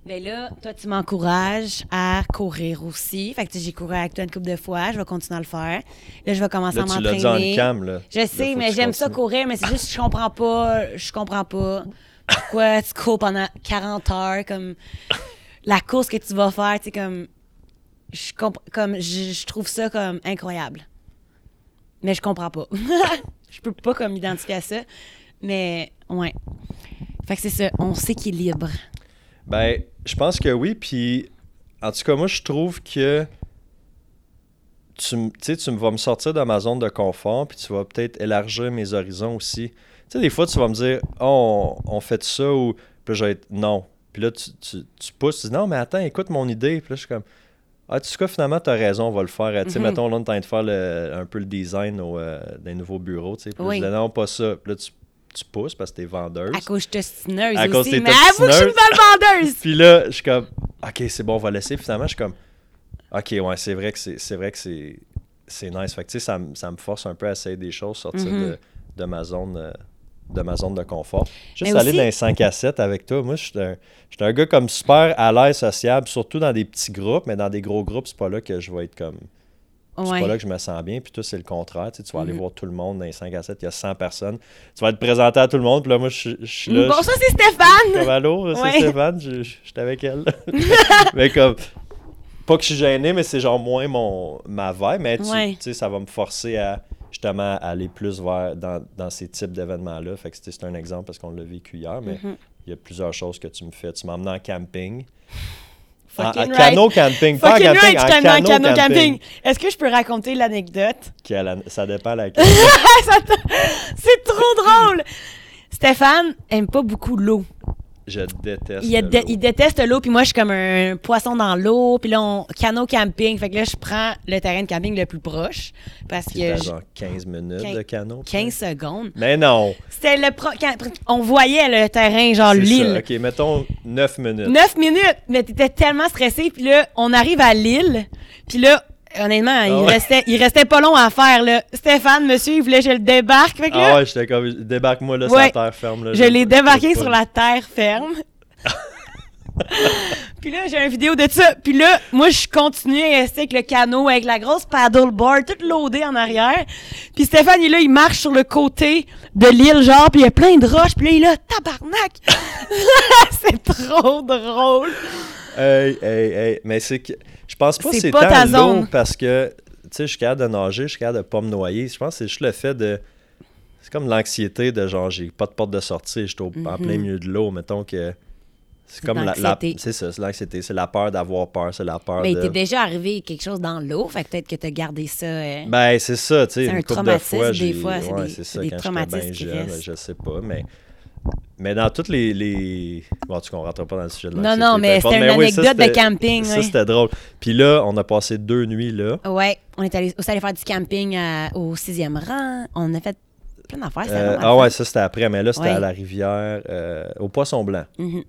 Speaker 3: ben là, toi, tu m'encourages à courir aussi. Fait que tu sais, j'ai couru avec toi une couple de fois, je vais continuer à le faire. Là, je vais commencer
Speaker 2: Là,
Speaker 3: à
Speaker 2: tu l'as dit en
Speaker 3: m'entraîner.
Speaker 2: cam, là.
Speaker 3: Je sais, mais j'aime ça courir, mais c'est juste que je comprends pas, je comprends pas pourquoi tu cours pendant 40 heures, comme la course que tu vas faire, tu sais, comme, je, comme je, je trouve ça comme incroyable. Mais je comprends pas. *laughs* je peux pas comme m'identifier à ça, mais ouais. Fait que c'est ça, on s'équilibre.
Speaker 2: Ben, je pense que oui, puis en tout cas, moi, je trouve que tu, tu sais, tu me vas me sortir de ma zone de confort, puis tu vas peut-être élargir mes horizons aussi. Tu sais, des fois, tu vas me dire, oh, on, on fait ça, ou puis là, je vais être non. Puis là, tu, tu, tu pousses, tu dis, non, mais attends, écoute mon idée. Puis là, je suis comme, ah, tu sais quoi, finalement, tu as raison, on va le faire. Tu sais,
Speaker 3: Mhm.
Speaker 2: mettons, là, on est en train de faire le- un peu le design au, euh, des nouveaux bureaux, tu sais. Puis
Speaker 3: Oui.
Speaker 2: je dis, non, pas ça. Puis là, tu, tu pousses parce que t'es vendeuse.
Speaker 3: À cause de stineuse
Speaker 2: À cause
Speaker 3: aussi. Mais avoue que je suis une bonne vendeuse!
Speaker 2: Puis là, je suis comme, OK, c'est bon, on va laisser. Finalement, je suis comme, OK, ouais, c'est vrai que c'est c'est vrai que c'est c'est nice. Fait que, tu sais, ça, me- ça me force un peu à essayer des choses, sortir
Speaker 3: Mhm.
Speaker 2: de, de ma zone. euh, de ma zone de confort. Juste aller dans les 5 à 7 avec toi. Moi, je suis un, je suis un gars comme super à l'aise sociable, surtout dans des petits groupes, mais dans des gros groupes, c'est pas là que je vais être comme. C'est
Speaker 3: Ouais.
Speaker 2: pas là que je me sens bien. Puis toi, c'est le contraire. Tu, sais, tu vas aller
Speaker 3: Mhm.
Speaker 2: voir tout le monde dans les 5 à 7. Il y a 100 personnes. Tu vas être présenté à tout le monde. Puis là, moi, je, je suis là.
Speaker 3: Bon,
Speaker 2: je-
Speaker 3: ça, c'est Stéphane!
Speaker 2: comme allô, c'est
Speaker 3: Ouais.
Speaker 2: Stéphane, je- j'étais avec elle. *laughs* mais comme, pas que je suis gêné, mais c'est genre moins mon, ma vibe. Mais tu,
Speaker 3: Ouais.
Speaker 2: tu sais, ça va me forcer à justement aller plus vers dans, dans ces types d'événements-là. Fait que c'était- c'est un exemple parce qu'on l'a vécu hier, mais
Speaker 3: Mhm.
Speaker 2: il y a plusieurs choses que tu me fais. Tu m'emmenes en camping.
Speaker 3: Fucking right.
Speaker 2: canot camping, pas
Speaker 3: Fucking
Speaker 2: camping,
Speaker 3: right,
Speaker 2: en canot
Speaker 3: canot
Speaker 2: camping.
Speaker 3: Est-ce que je peux raconter l'anecdote?
Speaker 2: Ça dépend laquelle. *laughs* *laughs*
Speaker 3: C'est trop drôle! Stéphane aime pas beaucoup l'eau.
Speaker 2: Je déteste.
Speaker 3: Il, dé- il déteste l'eau, puis moi, je suis comme un poisson dans l'eau, puis là, on canot camping. Fait que là, je prends le terrain de camping le plus proche, parce que je-
Speaker 2: genre 15 minutes de canot.
Speaker 3: 15 secondes.
Speaker 2: Mais non.
Speaker 3: C'était le pro- on voyait le terrain, genre l'île.
Speaker 2: Ok, mettons 9 minutes.
Speaker 3: 9 minutes, mais t'étais tellement stressé. Puis là, on arrive à Lille. Puis là, honnêtement, il,
Speaker 2: Ah ouais.
Speaker 3: restait, il restait pas long à faire. Là. Stéphane, monsieur, il voulait que je le débarque. Fait que là,
Speaker 2: Ah ouais, j'étais comme, débarque-moi là sur la terre ferme. Là,
Speaker 3: je l'ai débarqué sur la terre ferme. *laughs* puis là, j'ai une vidéo de ça. Puis là, moi, je continue à rester avec le canot, avec la grosse paddleboard, toute loadée en arrière. Puis Stéphane, il là, il marche sur le côté de l'île, genre, puis il y a plein de roches. Puis là, il est là, tabarnak! *laughs* C'est trop drôle!
Speaker 2: Hey, hey, hey. Mais c'est que. Je pense pas que
Speaker 3: C'est
Speaker 2: tant
Speaker 3: ta
Speaker 2: l'eau parce que, tu sais, je suis capable de nager, je suis capable de pas me noyer. Je pense que c'est juste le fait de. C'est comme l'anxiété de genre, j'ai pas de porte de sortie, je suis en
Speaker 3: Mhm.
Speaker 2: plein milieu de l'eau, mettons que. C'est comme la. la-
Speaker 3: l'anxiété.
Speaker 2: C'est ça, c'est l'anxiété. C'est la peur d'avoir peur, c'est la peur
Speaker 3: Mais
Speaker 2: de.
Speaker 3: t'es déjà arrivé quelque chose dans l'eau, fait que peut-être que t'as gardé ça. euh,
Speaker 2: Ben, c'est ça, tu sais.
Speaker 3: C'est un
Speaker 2: de
Speaker 3: traumatisme,
Speaker 2: fois,
Speaker 3: des fois, c'est
Speaker 2: ouais,
Speaker 3: des-
Speaker 2: c'est ça,
Speaker 3: des
Speaker 2: quand j'étais
Speaker 3: traumatismes
Speaker 2: bien jeune, je sais pas, mais. Mais dans toutes les. les... Bon, cas, on rentre pas dans le sujet de
Speaker 3: Non, non, mais c'était une
Speaker 2: oui, ça,
Speaker 3: anecdote de camping,
Speaker 2: Ça, c'était drôle. Puis là, on a passé deux nuits là.
Speaker 3: Ouais, on est allé aussi allé faire du camping à- au sixième rang. On a fait plein d'affaires.
Speaker 2: Euh, ah ouais, ça c'était après, mais là c'était
Speaker 3: Ouais.
Speaker 2: à la rivière, euh, au Poisson Blanc.
Speaker 3: Mhm.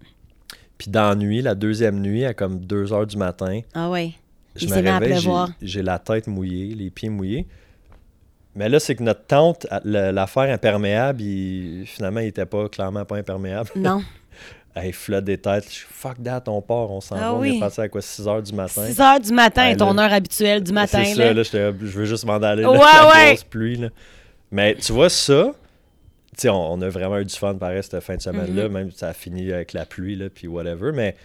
Speaker 2: Puis dans la nuit, la deuxième nuit, à comme 2 heures du matin,
Speaker 3: Ah ouais.
Speaker 2: je
Speaker 3: Il
Speaker 2: me réveille, j'ai la tête mouillée, les pieds mouillés. Mais là, c'est que notre tente, l'affaire imperméable, il- finalement, il était pas, clairement pas imperméable.
Speaker 3: Non. *laughs*
Speaker 2: il flotte des têtes. Je suis, fuck that, on part, on s'en
Speaker 3: Ah
Speaker 2: va. On est passé à quoi, 6 heures du matin?
Speaker 3: 6 heures du matin
Speaker 2: Ouais,
Speaker 3: ton
Speaker 2: là.
Speaker 3: heure habituelle du matin.
Speaker 2: C'est ça, là, je veux juste m'en aller. là,
Speaker 3: Ouais,
Speaker 2: la
Speaker 3: ouais.
Speaker 2: grosse pluie, là. Mais tu vois, ça, tu sais, on, on a vraiment eu du fun pareil cette fin de semaine-là,
Speaker 3: Mhm.
Speaker 2: même ça a fini avec la pluie, là, puis whatever, mais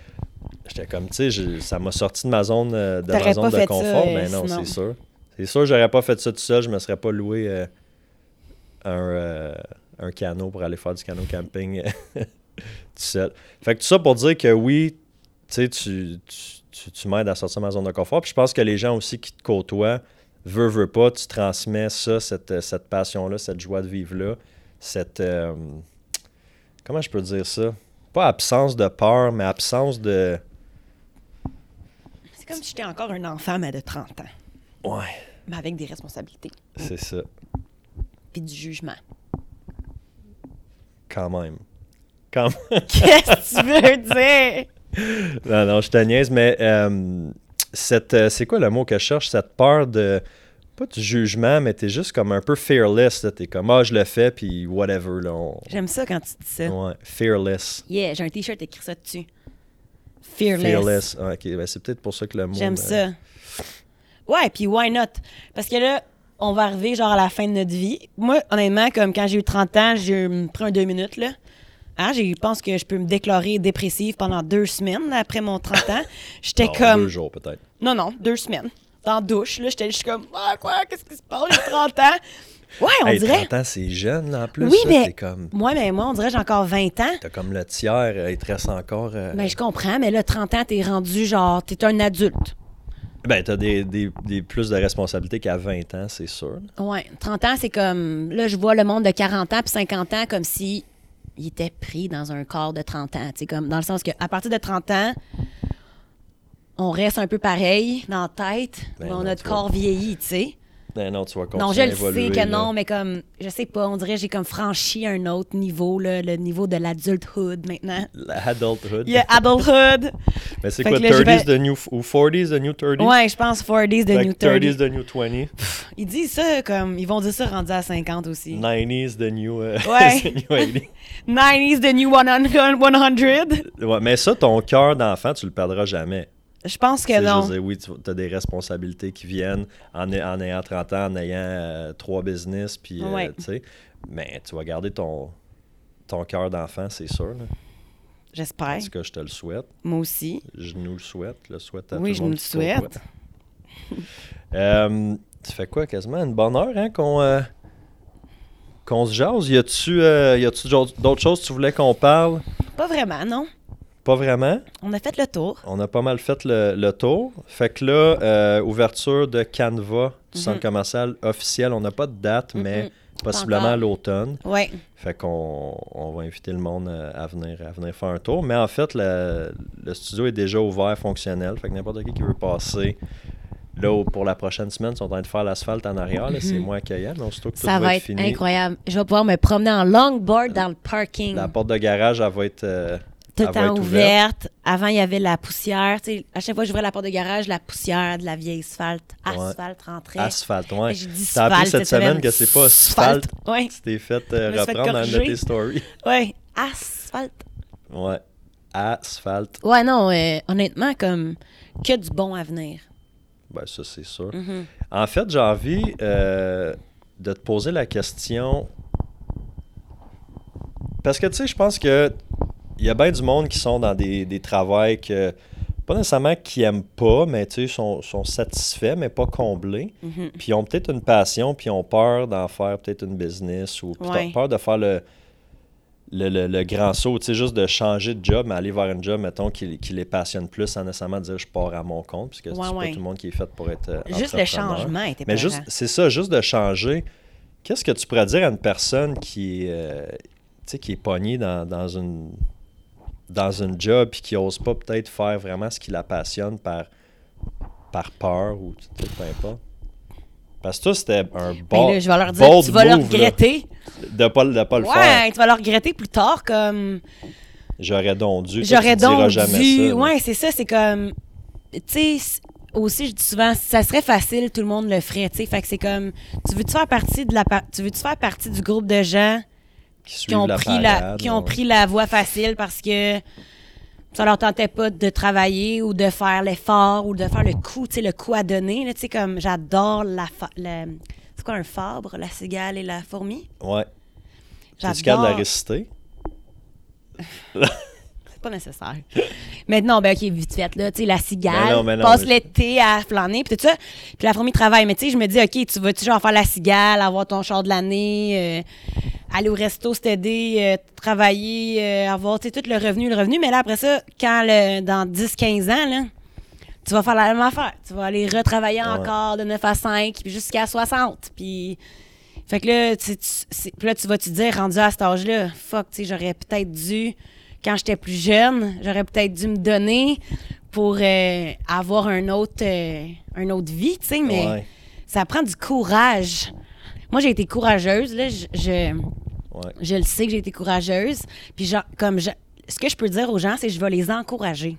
Speaker 2: j'étais comme, tu sais, ça m'a sorti de ma zone, euh, de ma zone de confort.
Speaker 3: euh,
Speaker 2: mais non,
Speaker 3: sinon.
Speaker 2: c'est sûr. C'est sûr, j'aurais pas fait ça tout seul, je me serais pas loué euh, un, euh, un canot pour aller faire du canot camping *laughs* tout seul. Fait que tout ça pour dire que oui, tu tu, tu, tu, m'aides à sortir ma zone de confort. Puis je pense que les gens aussi qui te côtoient, veut, veut pas, tu transmets ça, cette, cette passion-là, cette joie de vivre-là, cette. euh, comment je peux dire ça? Pas absence de peur, mais absence de.
Speaker 3: C'est comme si j'étais encore un enfant, mais de 30 ans.
Speaker 2: Ouais,
Speaker 3: Mais avec des responsabilités.
Speaker 2: c'est ça,
Speaker 3: Puis du jugement.
Speaker 2: quand même. Quand même. *laughs*
Speaker 3: Qu'est-ce que tu veux dire?
Speaker 2: Non, non, je te niaise, mais euh, cette, euh, c'est quoi le mot que je cherche? Cette peur de. Pas du jugement, mais t'es juste comme un peu fearless. T'es comme, ah, je le fais, puis whatever. Là, on-
Speaker 3: J'aime ça quand tu dis ça.
Speaker 2: Ouais, fearless.
Speaker 3: Yeah, j'ai un t-shirt écrit ça dessus. Fearless.
Speaker 2: Fearless. Ah, ok, ben, c'est peut-être pour ça que le mot.
Speaker 3: J'aime
Speaker 2: me-
Speaker 3: ça. Ouais, puis why not? Parce que là, on va arriver genre à la fin de notre vie. Moi, honnêtement, comme quand j'ai eu 30 ans, j'ai hum, pris un deux minutes, là. Hein, je pense que je peux me déclarer dépressive pendant deux semaines après mon 30 ans. *laughs* J'étais comme...
Speaker 2: Deux jours, peut-être.
Speaker 3: Non, non, deux semaines. Dans la douche, là, j'étais juste comme... Ah, quoi? Qu'est-ce qui se passe? J'ai 30 ans. Ouais, on
Speaker 2: Hey,
Speaker 3: dirait...
Speaker 2: 30 ans, c'est jeune, là, en plus.
Speaker 3: Oui,
Speaker 2: là,
Speaker 3: mais-
Speaker 2: comme.
Speaker 3: Moi, mais moi, on dirait que j'ai encore 20 ans.
Speaker 2: T'as comme le tiers, euh, il te reste encore. euh,
Speaker 3: Ben, je comprends, mais là, 30 ans, t'es rendu genre... T'es un adulte.
Speaker 2: Ben, t'as des, des, des plus de responsabilités qu'à 20 ans, c'est sûr.
Speaker 3: Ouais, 30 ans, c'est comme. Là, je vois le monde de 40 ans puis 50 ans comme si il était pris dans un corps de 30 ans. Tu sais, comme dans le sens que à partir de 30 ans, on reste un peu pareil dans la tête,
Speaker 2: Ben
Speaker 3: mais on a notre corps vieilli, tu sais.
Speaker 2: Ben non, tu vas continuer
Speaker 3: Non, je
Speaker 2: à
Speaker 3: le sais que
Speaker 2: là.
Speaker 3: non, mais comme, je sais pas, on dirait que j'ai comme franchi un autre niveau, là, le niveau de l'adulthood maintenant.
Speaker 2: L'adulthood.
Speaker 3: Il y a adulthood. *laughs*
Speaker 2: Mais c'est
Speaker 3: Fait
Speaker 2: quoi,
Speaker 3: que là, je
Speaker 2: 30s
Speaker 3: vais-
Speaker 2: the new... ou 40s the new 30s?
Speaker 3: Ouais, je pense 40s de
Speaker 2: Fait que
Speaker 3: New 30.
Speaker 2: 30s the new 20.
Speaker 3: Ils disent ça comme, ils vont dire ça rendu à 50 aussi.
Speaker 2: 90s the new, euh, *laughs*
Speaker 3: Ouais.
Speaker 2: the new 80.
Speaker 3: 90s *laughs* de New 100.
Speaker 2: Ouais, mais ça, ton cœur d'enfant, tu le perdras jamais.
Speaker 3: Je pense que
Speaker 2: je
Speaker 3: non.
Speaker 2: veux dire, oui, tu as des responsabilités qui viennent en, ay- en ayant 30 ans, en ayant euh, trois business, puis, euh,
Speaker 3: Ouais.
Speaker 2: tu sais. Mais tu vas garder ton, ton cœur d'enfant, c'est sûr.
Speaker 3: J'espère.
Speaker 2: Tout cas, je te le souhaite.
Speaker 3: Moi aussi.
Speaker 2: Je nous le souhaite. Le souhaite à
Speaker 3: Oui,
Speaker 2: tout
Speaker 3: je nous le souhaite. *laughs*
Speaker 2: Euh, tu fais quoi, quasiment? Une bonne heure, hein, qu'on qu'on se jase? Y a-tu d'autres choses que tu voulais qu'on parle?
Speaker 3: Pas vraiment, non.
Speaker 2: Pas vraiment.
Speaker 3: On a fait le tour.
Speaker 2: On a pas mal fait le, le tour. Fait que là, euh, ouverture de Canva du centre
Speaker 3: Mhm.
Speaker 2: commercial officiel. On n'a pas de date, mais
Speaker 3: Mhm.
Speaker 2: possiblement
Speaker 3: encore.
Speaker 2: à l'automne.
Speaker 3: Ouais.
Speaker 2: Fait qu'on on va inviter le monde euh, à venir, à venir faire un tour. Mais en fait, le, le studio est déjà ouvert, fonctionnel. Fait que n'importe qui qui veut passer. Là, pour la prochaine semaine, ils sont en train de faire l'asphalte en arrière. là, C'est
Speaker 3: Mhm.
Speaker 2: moins accueillant. Mais aussitôt que tout
Speaker 3: Ça va
Speaker 2: être
Speaker 3: être
Speaker 2: fini,
Speaker 3: incroyable. Je vais pouvoir me promener en longboard dans le parking.
Speaker 2: la porte de garage, elle va être, euh,
Speaker 3: Tout le temps ouverte. Avant, il y avait la poussière. Tu sais, à chaque fois que j'ouvrais la porte de garage, la poussière de la vieille asphalte.
Speaker 2: Ouais.
Speaker 3: Asphalte rentrait.
Speaker 2: asphalte. Ouais.
Speaker 3: J'ai dit
Speaker 2: T'as appris cette semaine que c'est pas asphalte.
Speaker 3: Ouais.
Speaker 2: Tu t'es fait euh, reprendre dans une de tes stories.
Speaker 3: Ouais. Asphalte.
Speaker 2: Ouais. Asphalte.
Speaker 3: Ouais, non, euh, honnêtement, comme que du bon à venir.
Speaker 2: Ben, ça, c'est sûr.
Speaker 3: Mhm.
Speaker 2: En fait, j'ai envie euh, de te poser la question. Parce que, tu sais, je pense que il y a bien du monde qui sont dans des, des travails que pas nécessairement qui aiment pas, mais tu sais, sont, sont satisfaits, mais pas comblés.
Speaker 3: Mhm.
Speaker 2: Puis ils ont peut-être une passion, puis ils ont peur d'en faire peut-être une business ou
Speaker 3: Ouais.
Speaker 2: peur de faire le, le, le- le grand saut, tu sais, juste de changer de job, mais aller vers un job, mettons, qui, qui les passionne plus sans nécessairement dire je pars à mon compte, parce que
Speaker 3: Ouais,
Speaker 2: c'est pas tout le monde qui est fait pour être euh,
Speaker 3: Juste le changement était
Speaker 2: Mais juste, c'est ça, juste de changer. Qu'est-ce que tu pourrais dire à une personne qui, euh, tu sais, qui est pognée dans, dans une dans une job puis qui n'ose pas peut-être faire vraiment ce qui la passionne par, par peur ou tu sais, peu importe. Parce que toi, c'était un bon
Speaker 3: je vais leur dire, tu vas le
Speaker 2: là,
Speaker 3: regretter.
Speaker 2: de pas, de pas le
Speaker 3: ouais,
Speaker 2: faire.
Speaker 3: tu vas le regretter plus tard, comme.
Speaker 2: J'aurais donc dû.
Speaker 3: J'aurais donc
Speaker 2: jamais
Speaker 3: dû.
Speaker 2: ça,
Speaker 3: ouais, c'est ça, c'est comme. Tu sais, aussi, je dis souvent, ça serait facile, tout le monde le ferait, tu sais. Fait que c'est comme. Tu veux-tu faire partie de la. par- Tu veux-tu faire partie du groupe de gens
Speaker 2: Qui,
Speaker 3: qui ont,
Speaker 2: la
Speaker 3: pris, la, qui ont pris la voie facile parce que ça leur tentait pas de travailler ou de faire l'effort ou de faire le coup, tu sais, le coup à donner. Tu sais, comme j'adore la, C'est quoi un fabre, la cigale et la fourmi?
Speaker 2: Ouais. Tu capable de la
Speaker 3: J'adore.
Speaker 2: réciter? *laughs*
Speaker 3: C'est pas nécessaire. Maintenant, ben, OK, vite fait, là, tu sais, la cigale
Speaker 2: Mais non, mais non,
Speaker 3: passe
Speaker 2: mais-
Speaker 3: l'été à flâner, puis tout ça. Puis la fourmi travaille. Mais tu sais, je me dis, OK, tu vas-tu genre faire la cigale, avoir ton char de l'année, euh, aller au resto, s'aider, euh, travailler, euh, avoir, tout le revenu, le revenu. Mais là, après ça, quand, le, dans 10-15 ans, là, tu vas faire la même affaire. Tu vas aller retravailler
Speaker 2: Ouais.
Speaker 3: encore de 9 à 5, puis jusqu'à 60. Puis... Fait que là, tu, là, tu vas te dire, rendu à cet âge-là, fuck, tu sais, j'aurais peut-être dû, quand j'étais plus jeune, j'aurais peut-être dû me donner pour euh, avoir un autre, euh, un autre vie, tu sais, mais
Speaker 2: Ouais.
Speaker 3: ça prend du courage. Moi, j'ai été courageuse, là, je, je,
Speaker 2: Ouais.
Speaker 3: je le sais que j'ai été courageuse. Puis, genre, comme je- ce que je peux dire aux gens, c'est que je vais les encourager.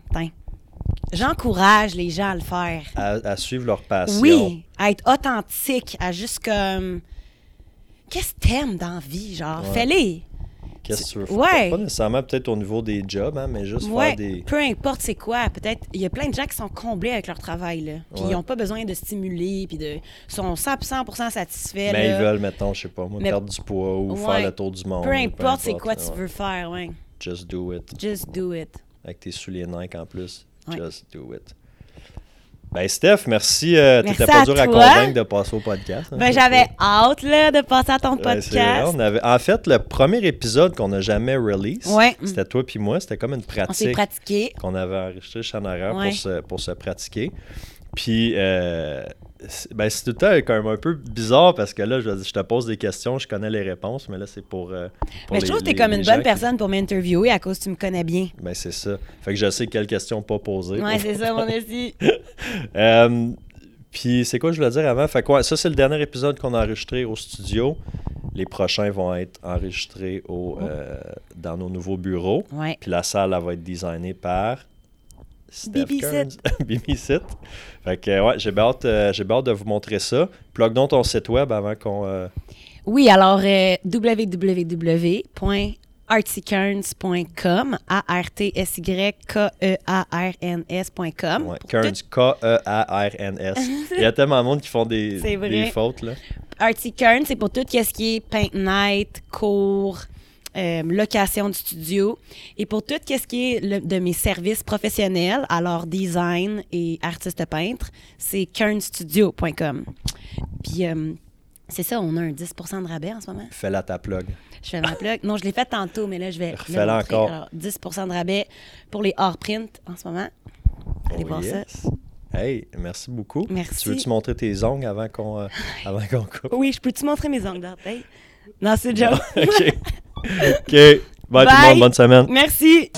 Speaker 3: J'encourage les gens à le faire.
Speaker 2: À, à suivre leur passion.
Speaker 3: Oui, à être authentique, à juste comme. Qu'est-ce que t'aimes dans la vie? Genre,
Speaker 2: Ouais.
Speaker 3: fais-les.
Speaker 2: Qu'est-ce que tu veux faire?
Speaker 3: Ouais.
Speaker 2: Pas nécessairement peut-être au niveau des jobs, hein, mais juste
Speaker 3: Ouais,
Speaker 2: faire des.
Speaker 3: peu importe c'est quoi. Peut-être, il y a plein de gens qui sont comblés avec leur travail, là. Puis
Speaker 2: Ouais.
Speaker 3: ils n'ont pas besoin de stimuler, puis de. sont 100%, satisfaits.
Speaker 2: Mais
Speaker 3: là.
Speaker 2: ils veulent, mettons, je sais pas, moi,
Speaker 3: Mais-
Speaker 2: perdre du poids ou faire le tour du monde.
Speaker 3: Peu
Speaker 2: ou
Speaker 3: importe c'est quoi tu veux faire, ouais.
Speaker 2: Just do it.
Speaker 3: Just do it.
Speaker 2: Avec tes souliers Nike en plus. Just do it. Ben, Steph, merci. euh,
Speaker 3: Merci
Speaker 2: T'étais pas dur à convaincre de passer au podcast. hein,
Speaker 3: Ben, j'avais hâte, là, de passer à ton
Speaker 2: Ouais,
Speaker 3: podcast.
Speaker 2: on avait... En fait, le premier épisode qu'on n'a jamais release,
Speaker 3: Ouais.
Speaker 2: c'était toi puis moi. C'était comme une
Speaker 3: On s'est
Speaker 2: pratique
Speaker 3: pratiqué.
Speaker 2: qu'on avait enregistré chez Honoraire
Speaker 3: Ouais.
Speaker 2: pour, se, pour se pratiquer. Puis, euh, c'est- ben, c'est tout le temps quand même un peu bizarre parce que là, je, je te pose des questions, je connais les réponses, mais là, c'est pour. euh, pour
Speaker 3: Mais je
Speaker 2: les-
Speaker 3: trouve que t'es
Speaker 2: les-
Speaker 3: comme une bonne
Speaker 2: qui-
Speaker 3: personne pour m'interviewer à cause que tu me connais bien.
Speaker 2: Ben, c'est ça. Fait que je sais quelles questions pas poser.
Speaker 3: Ouais, c'est ça, mon aussi. *laughs*
Speaker 2: Euh, puis c'est quoi je voulais dire avant? Fait que ouais, ça c'est le dernier épisode qu'on a enregistré au studio. Les prochains vont être enregistrés au, euh, dans nos nouveaux bureaux.
Speaker 3: Ouais.
Speaker 2: Puis la salle elle va être designée par Steph Kearns. *laughs* Fait que ouais, j'ai bien hâte, euh, j'ai hâte de vous montrer ça. Plug donc ton site web avant qu'on. euh,
Speaker 3: Oui, alors euh, A-R-T-S-Y-K-E-A-R-N-S.com.
Speaker 2: ouais,
Speaker 3: Pour
Speaker 2: Kearns, K-E-A-R-N-S. *laughs* Il y a tellement de monde qui font des,
Speaker 3: C'est vrai.
Speaker 2: des fautes. Là.
Speaker 3: Kearns, c'est pour tout ce qui est paint night, cours, euh, location de studio et pour tout ce qui est le- de mes services professionnels, alors design et artiste peintre, c'est kearnstudio.com. Puis euh, c'est ça, on a un 10 de rabais en ce moment.
Speaker 2: Fais-la ta plug.
Speaker 3: Je fais ma plug. Non, je l'ai fait tantôt, mais là, je vais montrer.
Speaker 2: encore.
Speaker 3: Alors, 10 de rabais pour les hors print en ce moment. Allez
Speaker 2: Oh,
Speaker 3: voir ça.
Speaker 2: Hey, merci beaucoup.
Speaker 3: Merci.
Speaker 2: Tu veux-tu montrer tes ongles avant qu'on euh, *laughs* avant qu'on coupe?
Speaker 3: Oui, je peux-tu montrer mes ongles d'orteil? Non, c'est Joe.
Speaker 2: OK. *laughs* OK. Bye, tout le
Speaker 3: Bye.
Speaker 2: monde. Bonne semaine.
Speaker 3: Merci.